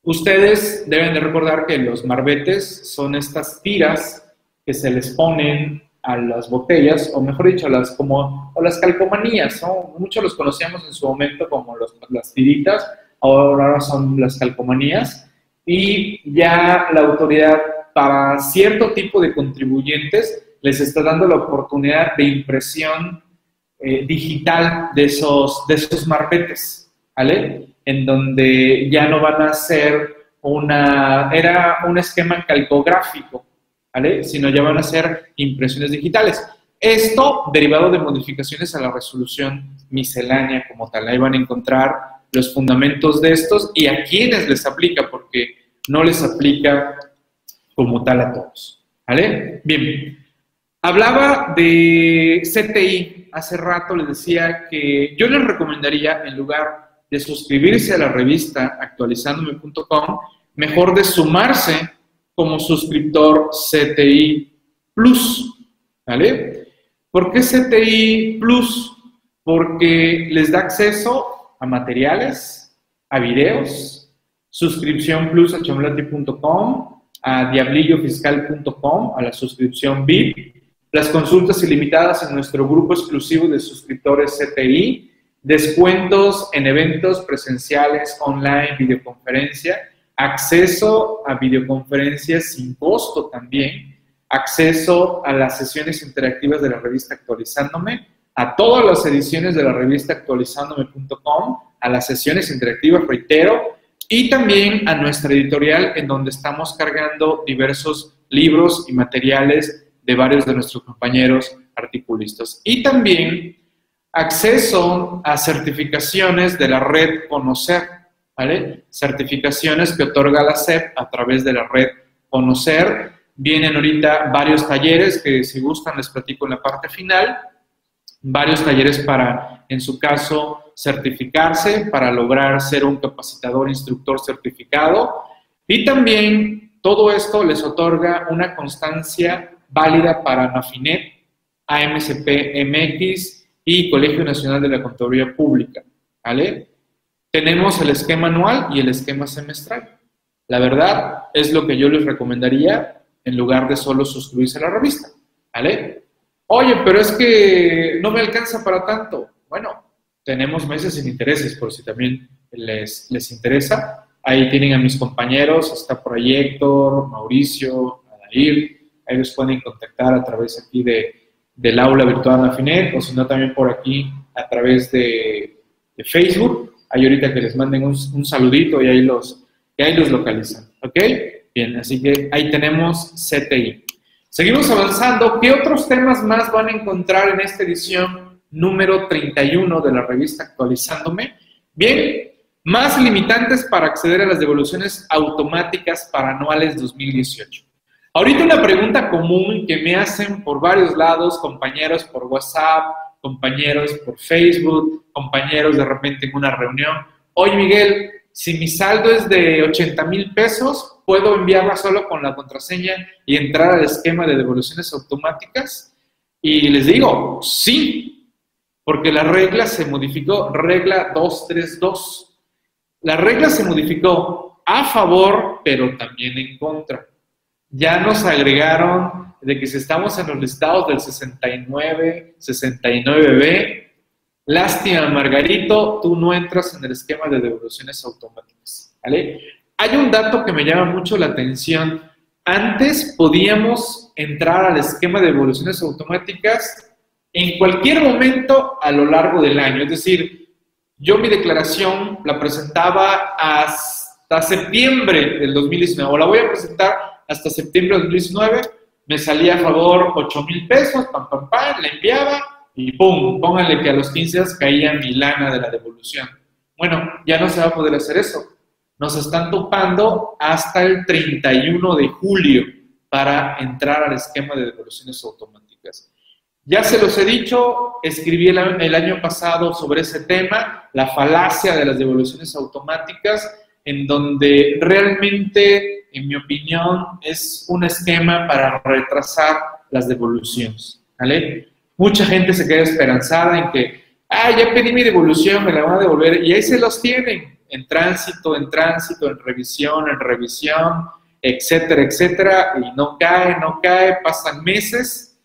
Ustedes deben de recordar que los marbetes son estas tiras que se les ponen a las botellas, o mejor dicho, las como o las calcomanías, ¿no? Muchos los conocíamos en su momento como las tiritas, ahora son las calcomanías, y ya la autoridad para cierto tipo de contribuyentes les está dando la oportunidad de impresión eh, digital de esos, de esos marpetes, ¿vale? En donde ya no van a ser una, era un esquema calcográfico, ¿vale? Sino ya van a ser impresiones digitales. Esto derivado de modificaciones a la resolución miscelánea como tal. Ahí van a encontrar los fundamentos de estos y a quiénes les aplica, porque no les aplica como tal a todos. ¿Vale? Bien, Hablaba de CTI hace rato, les decía que yo les recomendaría, en lugar de suscribirse a la revista actualizandome.com, mejor de sumarse como suscriptor CTI Plus. ¿Vale? ¿Por qué CTI Plus? Porque les da acceso a materiales, a videos, suscripción plus a chamblati.com, a diablillofiscal.com, a la suscripción VIP, las consultas ilimitadas en nuestro grupo exclusivo de suscriptores CTI, descuentos en eventos presenciales, online, videoconferencia, acceso a videoconferencias sin costo también, acceso a las sesiones interactivas de la revista Actualizándome, a todas las ediciones de la revista actualizándome.com, a las sesiones interactivas, reitero, y también a nuestra editorial en donde estamos cargando diversos libros y materiales de varios de nuestros compañeros articulistas. Y también acceso a certificaciones de la red Conocer, ¿vale? Certificaciones que otorga la SEP a través de la red Conocer. Vienen ahorita varios talleres que si gustan les platico en la parte final. Varios talleres para, en su caso, certificarse, para lograr ser un capacitador, instructor certificado. Y también todo esto les otorga una constancia válida para NAFINET, AMCP MX y Colegio Nacional de la Contaduría Pública. ¿Vale? Tenemos el esquema anual y el esquema semestral. La verdad es lo que yo les recomendaría en lugar de solo suscribirse a la revista. ¿Vale? Oye, pero es que no me alcanza para tanto. Bueno, tenemos meses sin intereses, por si también les, les interesa. Ahí tienen a mis compañeros, está Proyector, Mauricio, Adair, ellos pueden contactar a través aquí de, del aula virtual Afinet o si no también por aquí a través de, Facebook. ahí ahorita que les manden un, un saludito y ahí los, y ahí los localizan. ¿Ok? Bien, así que ahí tenemos CTI. Seguimos avanzando. ¿Qué otros temas más van a encontrar en esta edición número 31 de la revista Actualizándome? Bien, más limitantes para acceder a las devoluciones automáticas para anuales 2018. Ahorita una pregunta común que me hacen por varios lados, compañeros por WhatsApp, compañeros por Facebook, compañeros de repente en una reunión. Oye, Miguel, si mi saldo es de 80 mil pesos, ¿puedo enviarla solo con la contraseña y entrar al esquema de devoluciones automáticas? Y les digo, sí, porque la regla se modificó, regla 232. La regla se modificó a favor, pero también en contra ya nos agregaron de que si estamos en los listados del 69, 69B, lástima, Margarito, tú no entras en el esquema de devoluciones automáticas. ¿vale? Hay un dato que me llama mucho la atención. Antes podíamos entrar al esquema de devoluciones automáticas en cualquier momento a lo largo del año. Es decir, yo mi declaración la presentaba hasta septiembre del 2019 o la voy a presentar hasta septiembre de 2019, me salía a favor 8 mil pesos, pam, pam, pam, la enviaba y ¡pum! Pónganle que a los 15 días caía mi lana de la devolución. Bueno, ya no se va a poder hacer eso. Nos están topando hasta el 31 de julio para entrar al esquema de devoluciones automáticas. Ya se los he dicho, escribí el, el año pasado sobre ese tema, la falacia de las devoluciones automáticas, en donde realmente en mi opinión, es un esquema para retrasar las devoluciones. ¿vale? Mucha gente se queda esperanzada en que, ah, ya pedí mi devolución, me la van a devolver, y ahí se los tienen, en tránsito, en tránsito, en revisión, en revisión, etcétera, etcétera, y no cae, no cae, pasan meses,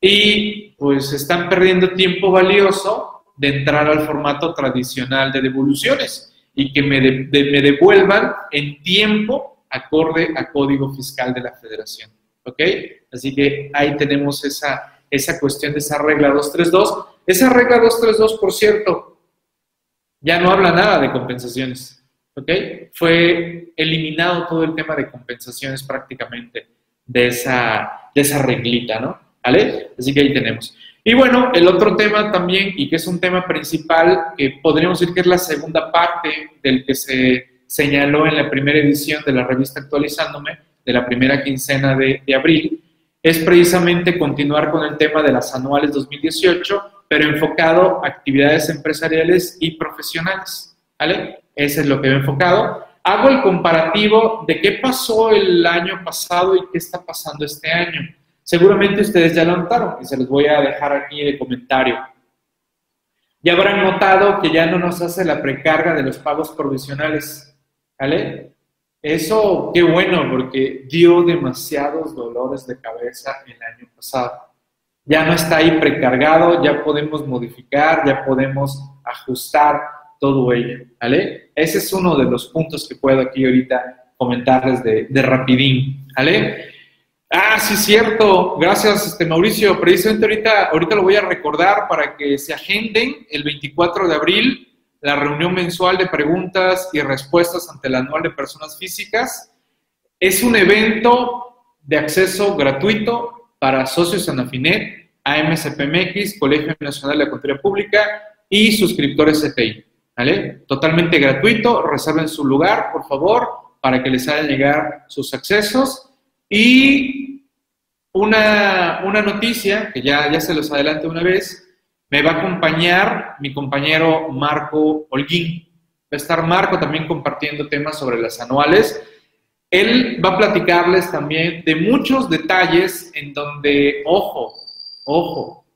y pues están perdiendo tiempo valioso de entrar al formato tradicional de devoluciones y que me, me devuelvan en tiempo acorde a Código Fiscal de la Federación. ¿Ok? Así que ahí tenemos esa, esa cuestión de esa regla 232. Esa regla 232, por cierto, ya no habla nada de compensaciones. ¿Ok? Fue eliminado todo el tema de compensaciones prácticamente de esa, de esa reglita, ¿no? ¿Vale? Así que ahí tenemos. Y bueno, el otro tema también, y que es un tema principal, que podríamos decir que es la segunda parte del que se señaló en la primera edición de la revista Actualizándome, de la primera quincena de, abril, es precisamente continuar con el tema de las anuales 2018, pero enfocado a actividades empresariales y profesionales. ¿Vale? Ese es lo que he enfocado. Hago el comparativo de qué pasó el año pasado y qué está pasando este año. Seguramente ustedes ya lo notaron y se los voy a dejar aquí de comentario. Ya habrán notado que ya no nos hace la precarga de los pagos provisionales. ¿Vale? Eso, qué bueno, porque dio demasiados dolores de cabeza el año pasado. Ya no está ahí precargado, ya podemos modificar, ya podemos ajustar todo ello, ¿vale? Ese es uno de los puntos que puedo aquí ahorita comentarles de, de rapidín, ¿vale? Ah, sí, cierto. Gracias, este, Mauricio. Precisamente ahorita, ahorita lo voy a recordar para que se agenden el 24 de abril la reunión mensual de preguntas y respuestas ante el anual de personas físicas. Es un evento de acceso gratuito para socios en Afinet, AMCPMX, Colegio Nacional de Contaduría Pública y suscriptores CPI. ¿Vale? Totalmente gratuito, reserven su lugar, por favor, para que les hagan llegar sus accesos. Y una, una noticia, que ya, ya se los adelanto una vez, me va a acompañar mi compañero Marco Holguín. Va a estar Marco también compartiendo temas sobre las anuales. Él va a platicarles también de muchos detalles en donde, ojo, ojo,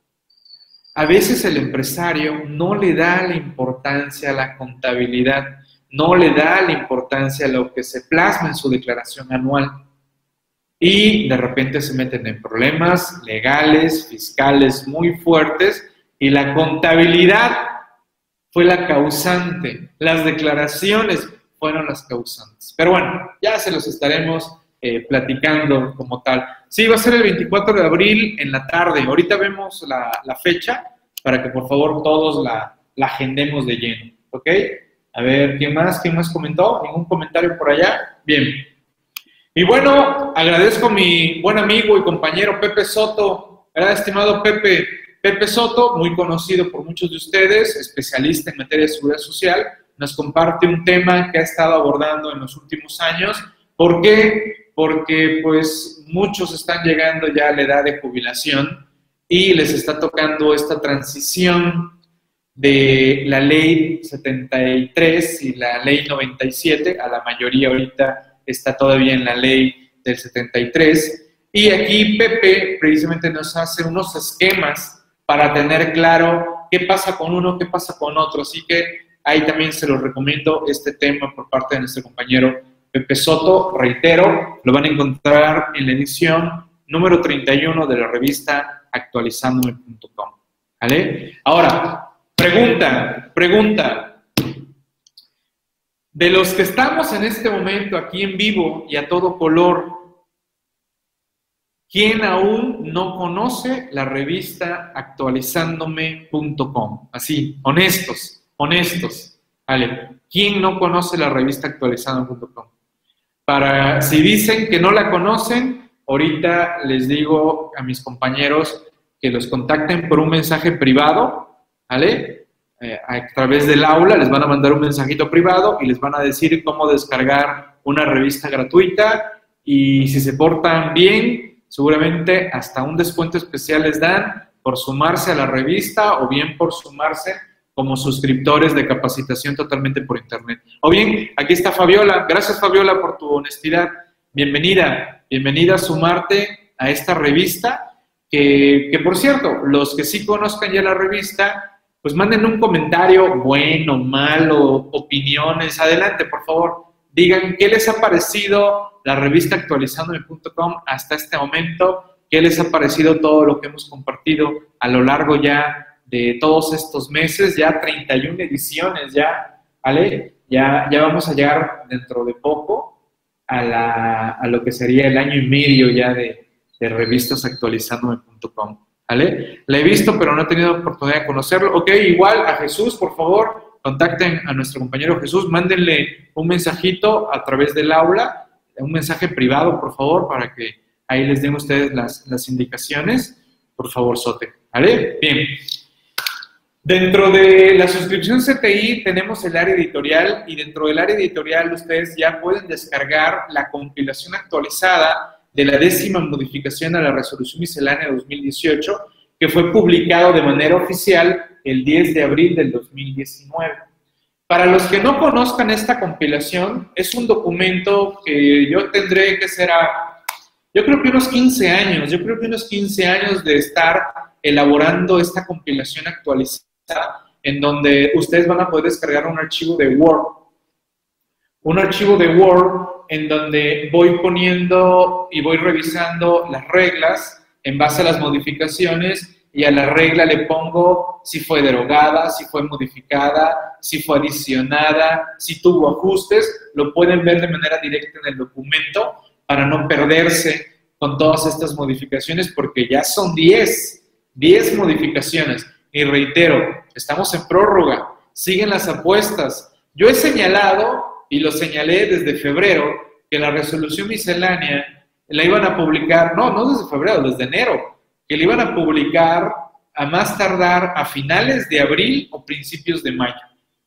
a veces el empresario no le da la importancia a la contabilidad, no le da la importancia a lo que se plasma en su declaración anual. Y de repente se meten en problemas legales, fiscales muy fuertes y la contabilidad fue la causante, las declaraciones fueron las causantes. Pero bueno, ya se los estaremos eh, platicando como tal. Sí, va a ser el 24 de abril en la tarde. Ahorita vemos la, fecha para que por favor todos la, agendemos de lleno. ¿Ok? A ver, ¿quién más? ¿Quién más comentó? ¿Ningún comentario por allá? Bien. Y bueno, agradezco a mi buen amigo y compañero Pepe Soto. ¿verdad, estimado Pepe? Pepe Soto, muy conocido por muchos de ustedes, especialista en materia de seguridad social, nos comparte un tema que ha estado abordando en los últimos años. ¿Por qué? Porque pues muchos están llegando ya a la edad de jubilación y les está tocando esta transición de la ley 73 y la ley 97, a la mayoría ahorita está todavía en la ley del 73, y aquí Pepe precisamente nos hace unos esquemas para tener claro qué pasa con uno, qué pasa con otro, así que ahí también se lo recomiendo este tema por parte de nuestro compañero Pepe Soto, reitero, lo van a encontrar en la edición número 31 de la revista actualizandome.com. ¿Vale? Ahora, Pregunta, pregunta. De los que estamos en este momento aquí en vivo y a todo color, ¿quién aún no conoce la revista actualizándome.com? Así, honestos, honestos. Vale, ¿quién no conoce la revista actualizándome.com? Para, si dicen que no la conocen, ahorita les digo a mis compañeros que los contacten por un mensaje privado ¿vale? Eh, a través del aula les van a mandar un mensajito privado y les van a decir cómo descargar una revista gratuita y si se portan bien, seguramente hasta un descuento especial les dan por sumarse a la revista o bien por sumarse como suscriptores de capacitación totalmente por internet. O bien, aquí está Fabiola. Gracias Fabiola por tu honestidad. Bienvenida, bienvenida a sumarte a esta revista, que, que por cierto, los que sí conozcan ya la revista, pues manden un comentario bueno, malo, opiniones. Adelante, por favor. Digan qué les ha parecido la revista actualizandome.com hasta este momento, qué les ha parecido todo lo que hemos compartido a lo largo ya de todos estos meses, ya 31 ediciones, ya, ¿vale? Ya, ya vamos a llegar dentro de poco a, la, a lo que sería el año y medio ya de, de revistas actualizandome.com. ¿vale? La he visto, pero no he tenido oportunidad de conocerlo. Ok, igual a Jesús, por favor, contacten a nuestro compañero Jesús, mándenle un mensajito a través del aula, un mensaje privado, por favor, para que ahí les den ustedes las, indicaciones. Por favor, Sote, ¿vale? Bien. Dentro de la suscripción CTI tenemos el área editorial y dentro del área editorial ustedes ya pueden descargar la compilación actualizada de la décima modificación a la resolución miscelánea 2018, que fue publicado de manera oficial el 10 de abril del 2019. Para los que no conozcan esta compilación, es un documento que yo tendré que ser a, yo creo que unos 15 años, yo creo que unos 15 años de estar elaborando esta compilación actualizada, en donde ustedes van a poder descargar un archivo de Word. Un archivo de Word en donde voy poniendo y voy revisando las reglas en base a las modificaciones y a la regla le pongo si fue derogada, si fue modificada, si fue adicionada, si tuvo ajustes, lo pueden ver de manera directa en el documento para no perderse con todas estas modificaciones porque ya son 10, 10 modificaciones. Y reitero, estamos en prórroga, siguen las apuestas. Yo he señalado y lo señalé desde febrero, que la resolución miscelánea la iban a publicar, no, no desde febrero, desde enero, que la iban a publicar a más tardar a finales de abril o principios de mayo,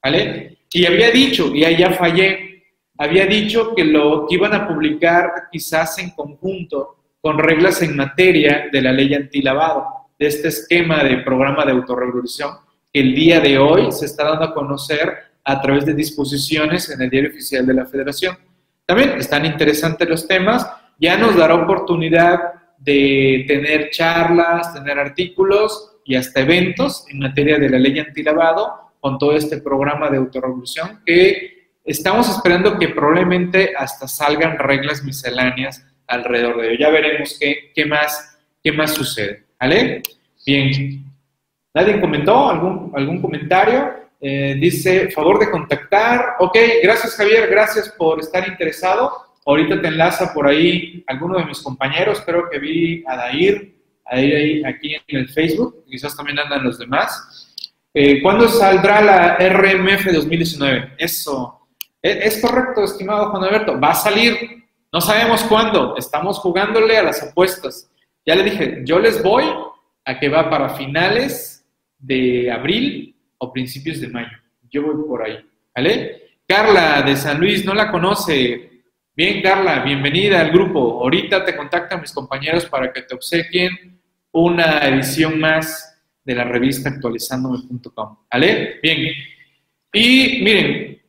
¿vale? Y había dicho, y ya fallé, había dicho que lo que iban a publicar quizás en conjunto con reglas en materia de la ley antilavado, de este esquema de programa de autorregulación que el día de hoy se está dando a conocer a través de disposiciones en el diario oficial de la Federación. También están interesantes los temas, ya nos dará oportunidad de tener charlas, tener artículos y hasta eventos en materia de la ley antilavado con todo este programa de autorrevolución que estamos esperando que probablemente hasta salgan reglas misceláneas alrededor de ello. Ya veremos qué, qué, más, qué más sucede. ¿Vale? Bien. ¿Nadie comentó? ¿Algún, algún comentario? Eh, dice, favor de contactar. Ok, gracias Javier, gracias por estar interesado. Ahorita te enlaza por ahí alguno de mis compañeros, creo que vi a Dair, ahí, aquí en el Facebook, quizás también andan los demás. Eh, ¿Cuándo saldrá la RMF 2019? Eso. E, es, correcto, estimado Juan Alberto. Va a salir. No sabemos cuándo. Estamos jugándole a las apuestas. Ya le dije, yo les voy a que va para finales de abril o principios de mayo. Yo voy por ahí. ¿Vale? Carla de San Luis, no la conoce. Bien, Carla, bienvenida al grupo. Ahorita te contactan mis compañeros para que te obsequien una edición más de la revista actualizándome.com. ¿Vale? Bien. Y miren,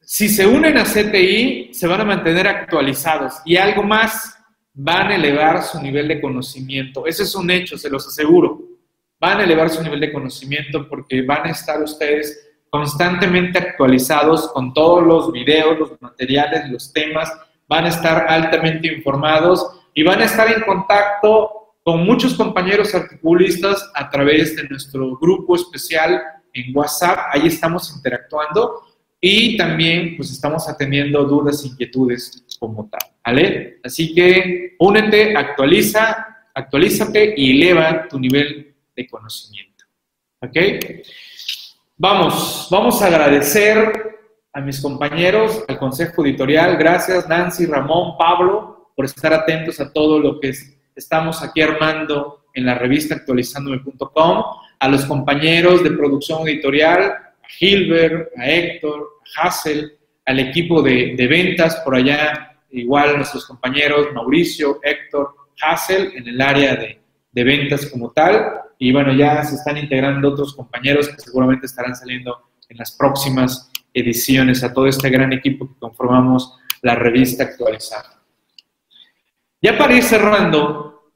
si se unen a CTI, se van a mantener actualizados y algo más, van a elevar su nivel de conocimiento. Ese es un hecho, se los aseguro. Van a elevar su nivel de conocimiento porque van a estar ustedes constantemente actualizados con todos los videos, los materiales, los temas, van a estar altamente informados y van a estar en contacto con muchos compañeros articulistas a través de nuestro grupo especial en WhatsApp. Ahí estamos interactuando y también pues estamos atendiendo dudas, e inquietudes como tal, ¿vale? Así que únete, actualiza, actualízate y eleva tu nivel de conocimiento, ¿ok? Vamos, vamos a agradecer a mis compañeros, al Consejo Editorial. Gracias Nancy, Ramón, Pablo, por estar atentos a todo lo que estamos aquí armando en la revista actualizándome.com, a los compañeros de producción editorial, a Gilbert, a Héctor, a Hassel, al equipo de, ventas por allá, igual nuestros compañeros Mauricio, Héctor, Hassel en el área de, de ventas como tal. Y bueno, ya se están integrando otros compañeros que seguramente estarán saliendo en las próximas ediciones, a todo este gran equipo que conformamos la revista actualizada. Ya para ir cerrando,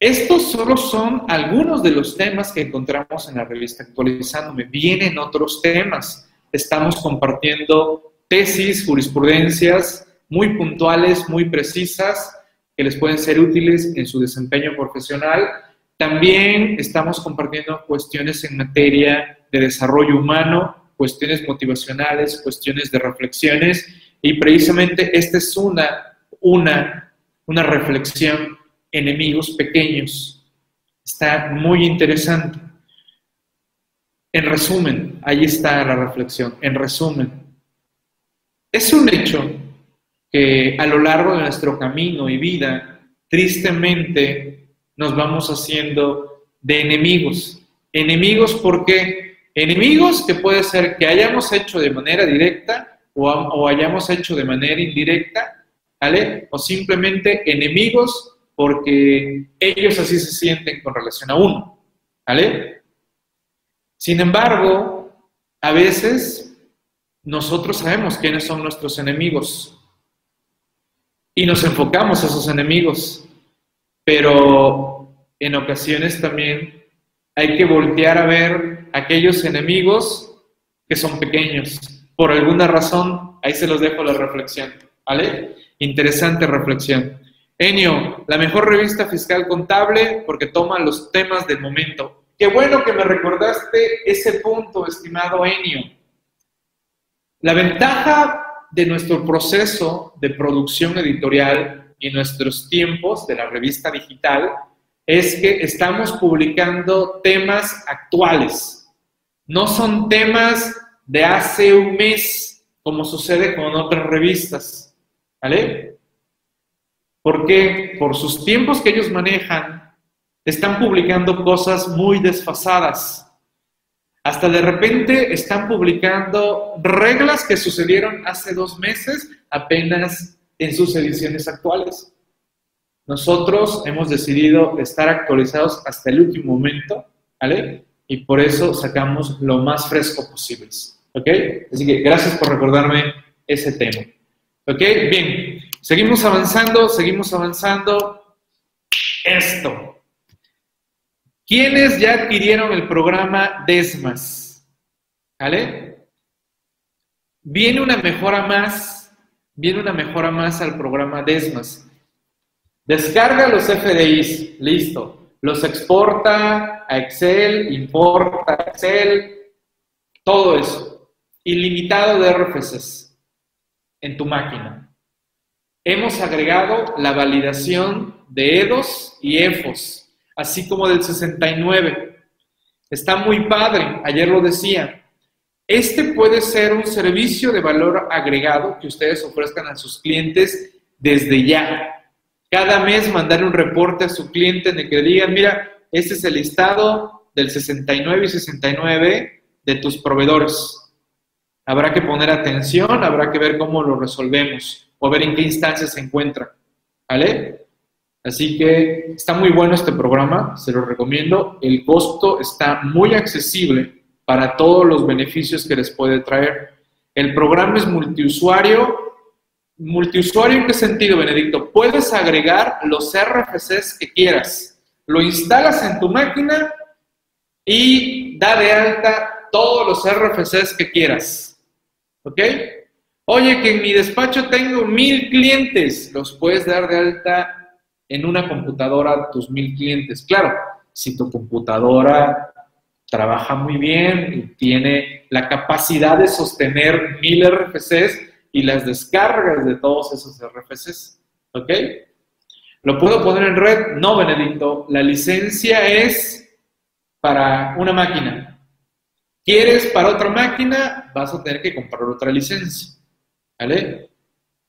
estos solo son algunos de los temas que encontramos en la revista actualizándome. Vienen otros temas. Estamos compartiendo tesis, jurisprudencias muy puntuales, muy precisas, que les pueden ser útiles en su desempeño profesional. También estamos compartiendo cuestiones en materia de desarrollo humano, cuestiones motivacionales, cuestiones de reflexiones, y precisamente esta es una, una, una reflexión, enemigos pequeños. Está muy interesante. En resumen, ahí está la reflexión. En resumen, es un hecho que a lo largo de nuestro camino y vida, tristemente, nos vamos haciendo de enemigos. Enemigos porque Enemigos que puede ser que hayamos hecho de manera directa o, hayamos hecho de manera indirecta, ¿vale? O simplemente enemigos porque ellos así se sienten con relación a uno, ¿vale? Sin embargo, a veces nosotros sabemos quiénes son nuestros enemigos y nos enfocamos a esos enemigos, pero en ocasiones también hay que voltear a ver aquellos enemigos que son pequeños. Por alguna razón, ahí se los dejo la reflexión, ¿vale? Interesante reflexión. Enio, la mejor revista fiscal contable porque toma los temas del momento. Qué bueno que me recordaste ese punto, estimado Enio. La ventaja de nuestro proceso de producción editorial y nuestros tiempos de la revista digital es que estamos publicando temas actuales, no son temas de hace un mes, como sucede con otras revistas. ¿Vale? Porque por sus tiempos que ellos manejan, están publicando cosas muy desfasadas. Hasta de repente están publicando reglas que sucedieron hace dos meses apenas en sus ediciones actuales. Nosotros hemos decidido estar actualizados hasta el último momento, ¿vale? Y por eso sacamos lo más fresco posible. ¿Ok? Así que gracias por recordarme ese tema. ¿Ok? Bien, seguimos avanzando, seguimos avanzando. Esto. ¿Quiénes ya adquirieron el programa DESMAS? ¿Vale? Viene una mejora más, viene una mejora más al programa DESMAS. Descarga los FDIs, listo los exporta a Excel, importa a Excel, todo eso. Ilimitado de RFCs en tu máquina. Hemos agregado la validación de EDOS y EFOS, así como del 69. Está muy padre, ayer lo decía. Este puede ser un servicio de valor agregado que ustedes ofrezcan a sus clientes desde ya. Cada mes mandar un reporte a su cliente en el que digan, mira, este es el listado del 69 y 69 de tus proveedores. Habrá que poner atención, habrá que ver cómo lo resolvemos o ver en qué instancia se encuentra. ¿Vale? Así que está muy bueno este programa, se lo recomiendo. El costo está muy accesible para todos los beneficios que les puede traer. El programa es multiusuario. ¿Multiusuario en qué sentido, Benedicto? Puedes agregar los RFCs que quieras. Lo instalas en tu máquina y da de alta todos los RFCs que quieras. ¿Ok? Oye, que en mi despacho tengo mil clientes, los puedes dar de alta en una computadora tus mil clientes. Claro, si tu computadora trabaja muy bien y tiene la capacidad de sostener mil RFCs y las descargas de todos esos RFCs. ¿Ok? ¿Lo puedo poner en red? No, Benedicto. La licencia es para una máquina. ¿Quieres para otra máquina? Vas a tener que comprar otra licencia. ¿Vale?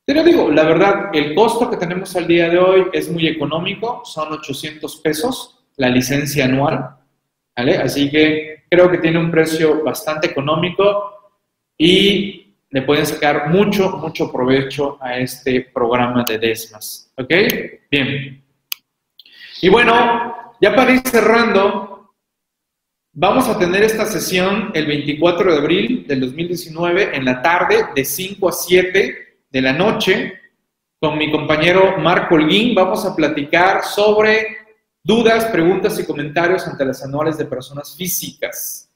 Pero digo, la verdad, el costo que tenemos al día de hoy es muy económico, son 800 pesos la licencia anual. ¿Vale? Así que creo que tiene un precio bastante económico y le pueden sacar mucho, mucho provecho a este programa de DESMAS. ¿Ok? Bien. Y bueno, ya para ir cerrando, Vamos a tener esta sesión el 24 de abril del 2019 en la tarde de 5 a 7 de la noche con mi compañero Marco Holguín. Vamos a platicar sobre dudas, preguntas y comentarios ante las anuales de personas físicas.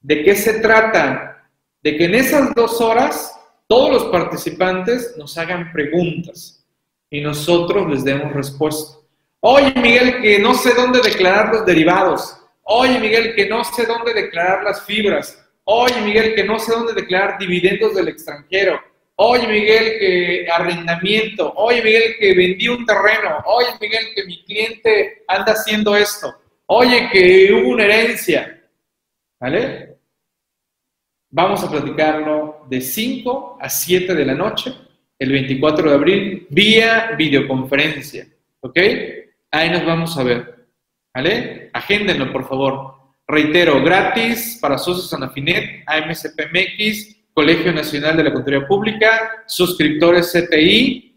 ¿De qué se trata? De que en esas dos horas todos los participantes nos hagan preguntas y nosotros les demos respuesta. Oye, Miguel, que no sé dónde declarar los derivados. Oye, Miguel, que no sé dónde declarar las fibras. Oye, Miguel, que no sé dónde declarar dividendos del extranjero. Oye, Miguel, que arrendamiento. Oye, Miguel, que vendí un terreno. Oye, Miguel, que mi cliente anda haciendo esto. Oye, que hubo una herencia. ¿Vale? Vamos a platicarlo de 5 a 7 de la noche, el 24 de abril, vía videoconferencia. ¿Ok? Ahí nos vamos a ver. ¿Vale? Agéndenlo, por favor. Reitero, gratis para socios Anafinet, AMSPMX, Colegio Nacional de la Contaduría Pública, suscriptores CTI.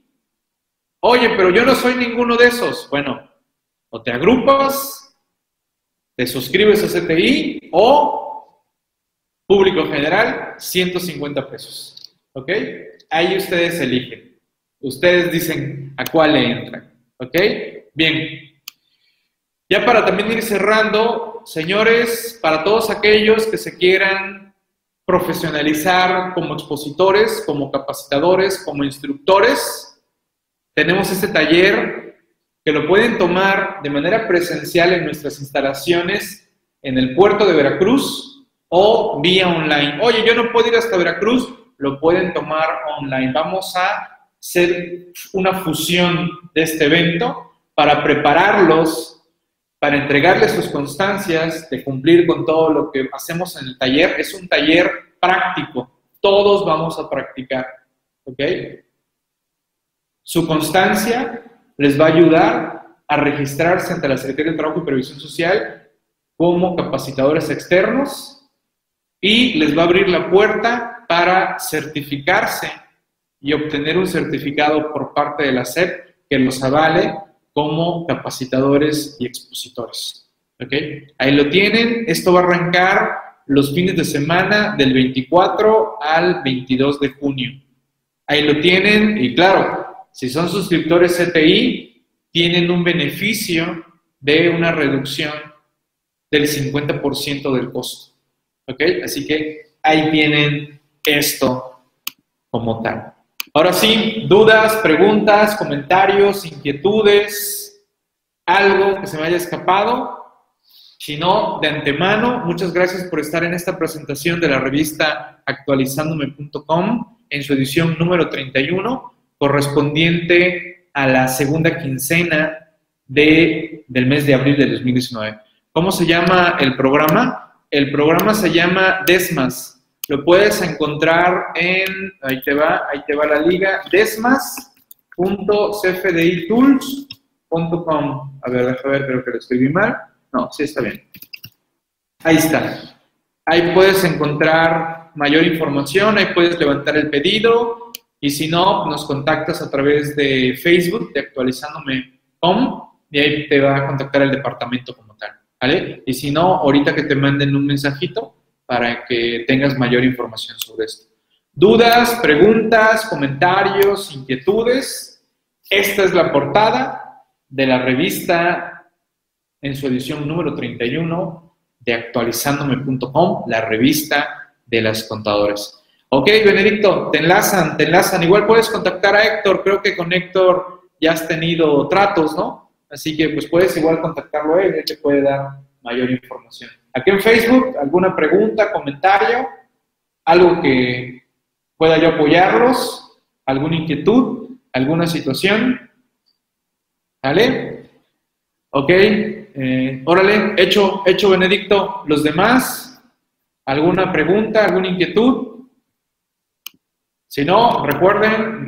Oye, pero yo no soy ninguno de esos. Bueno, o te agrupas, te suscribes a CTI o público general, 150 pesos. ¿Ok? Ahí ustedes eligen. Ustedes dicen a cuál le entran. ¿Ok? Bien. Ya para también ir cerrando, señores, para todos aquellos que se quieran profesionalizar como expositores, como capacitadores, como instructores, tenemos este taller que lo pueden tomar de manera presencial en nuestras instalaciones en el puerto de Veracruz o vía online. Oye, yo no puedo ir hasta Veracruz, lo pueden tomar online. Vamos a hacer una fusión de este evento para prepararlos para entregarles sus constancias de cumplir con todo lo que hacemos en el taller. Es un taller práctico, todos vamos a practicar, ¿ok? Su constancia les va a ayudar a registrarse ante la Secretaría de Trabajo y Previsión Social como capacitadores externos y les va a abrir la puerta para certificarse y obtener un certificado por parte de la SEP que los avale como capacitadores y expositores. ¿Ok? Ahí lo tienen. Esto va a arrancar los fines de semana del 24 al 22 de junio. Ahí lo tienen y claro, si son suscriptores CTI, tienen un beneficio de una reducción del 50% del costo. ¿Ok? Así que ahí tienen esto como tal. Ahora sí, dudas, preguntas, comentarios, inquietudes, algo que se me haya escapado. Si no, de antemano, muchas gracias por estar en esta presentación de la revista actualizándome.com en su edición número 31, correspondiente a la segunda quincena de, del mes de abril de 2019. ¿Cómo se llama el programa? El programa se llama Desmas. Lo puedes encontrar en, ahí te va, ahí te va la liga, desmas.cfditools.com. A ver, déjame ver, creo que lo escribí mal. No, sí está bien. Ahí está. Ahí puedes encontrar mayor información, ahí puedes levantar el pedido y si no, nos contactas a través de Facebook de actualizándome.com y ahí te va a contactar el departamento como. ¿Vale? Y si no, ahorita que te manden un mensajito para que tengas mayor información sobre esto. Dudas, preguntas, comentarios, inquietudes. Esta es la portada de la revista en su edición número 31 de actualizándome.com, la revista de las contadoras. Ok, Benedicto, te enlazan, te enlazan. Igual puedes contactar a Héctor, creo que con Héctor ya has tenido tratos, ¿no? Así que pues puedes igual contactarlo a él, él te puede dar mayor información. Aquí en Facebook, alguna pregunta, comentario, algo que pueda yo apoyarlos, alguna inquietud, alguna situación. ¿Vale? Ok, eh, órale, hecho, hecho Benedicto. Los demás, ¿alguna pregunta, alguna inquietud? Si no, recuerden,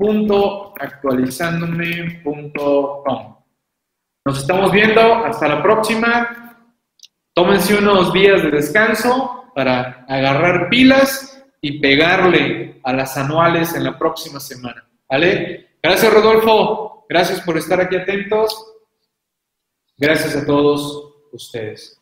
revista.actualizándome.com. Nos estamos viendo, hasta la próxima. Tómense unos días de descanso para agarrar pilas y pegarle a las anuales en la próxima semana. ¿Vale? Gracias, Rodolfo. Gracias por estar aquí atentos. Gracias a todos ustedes.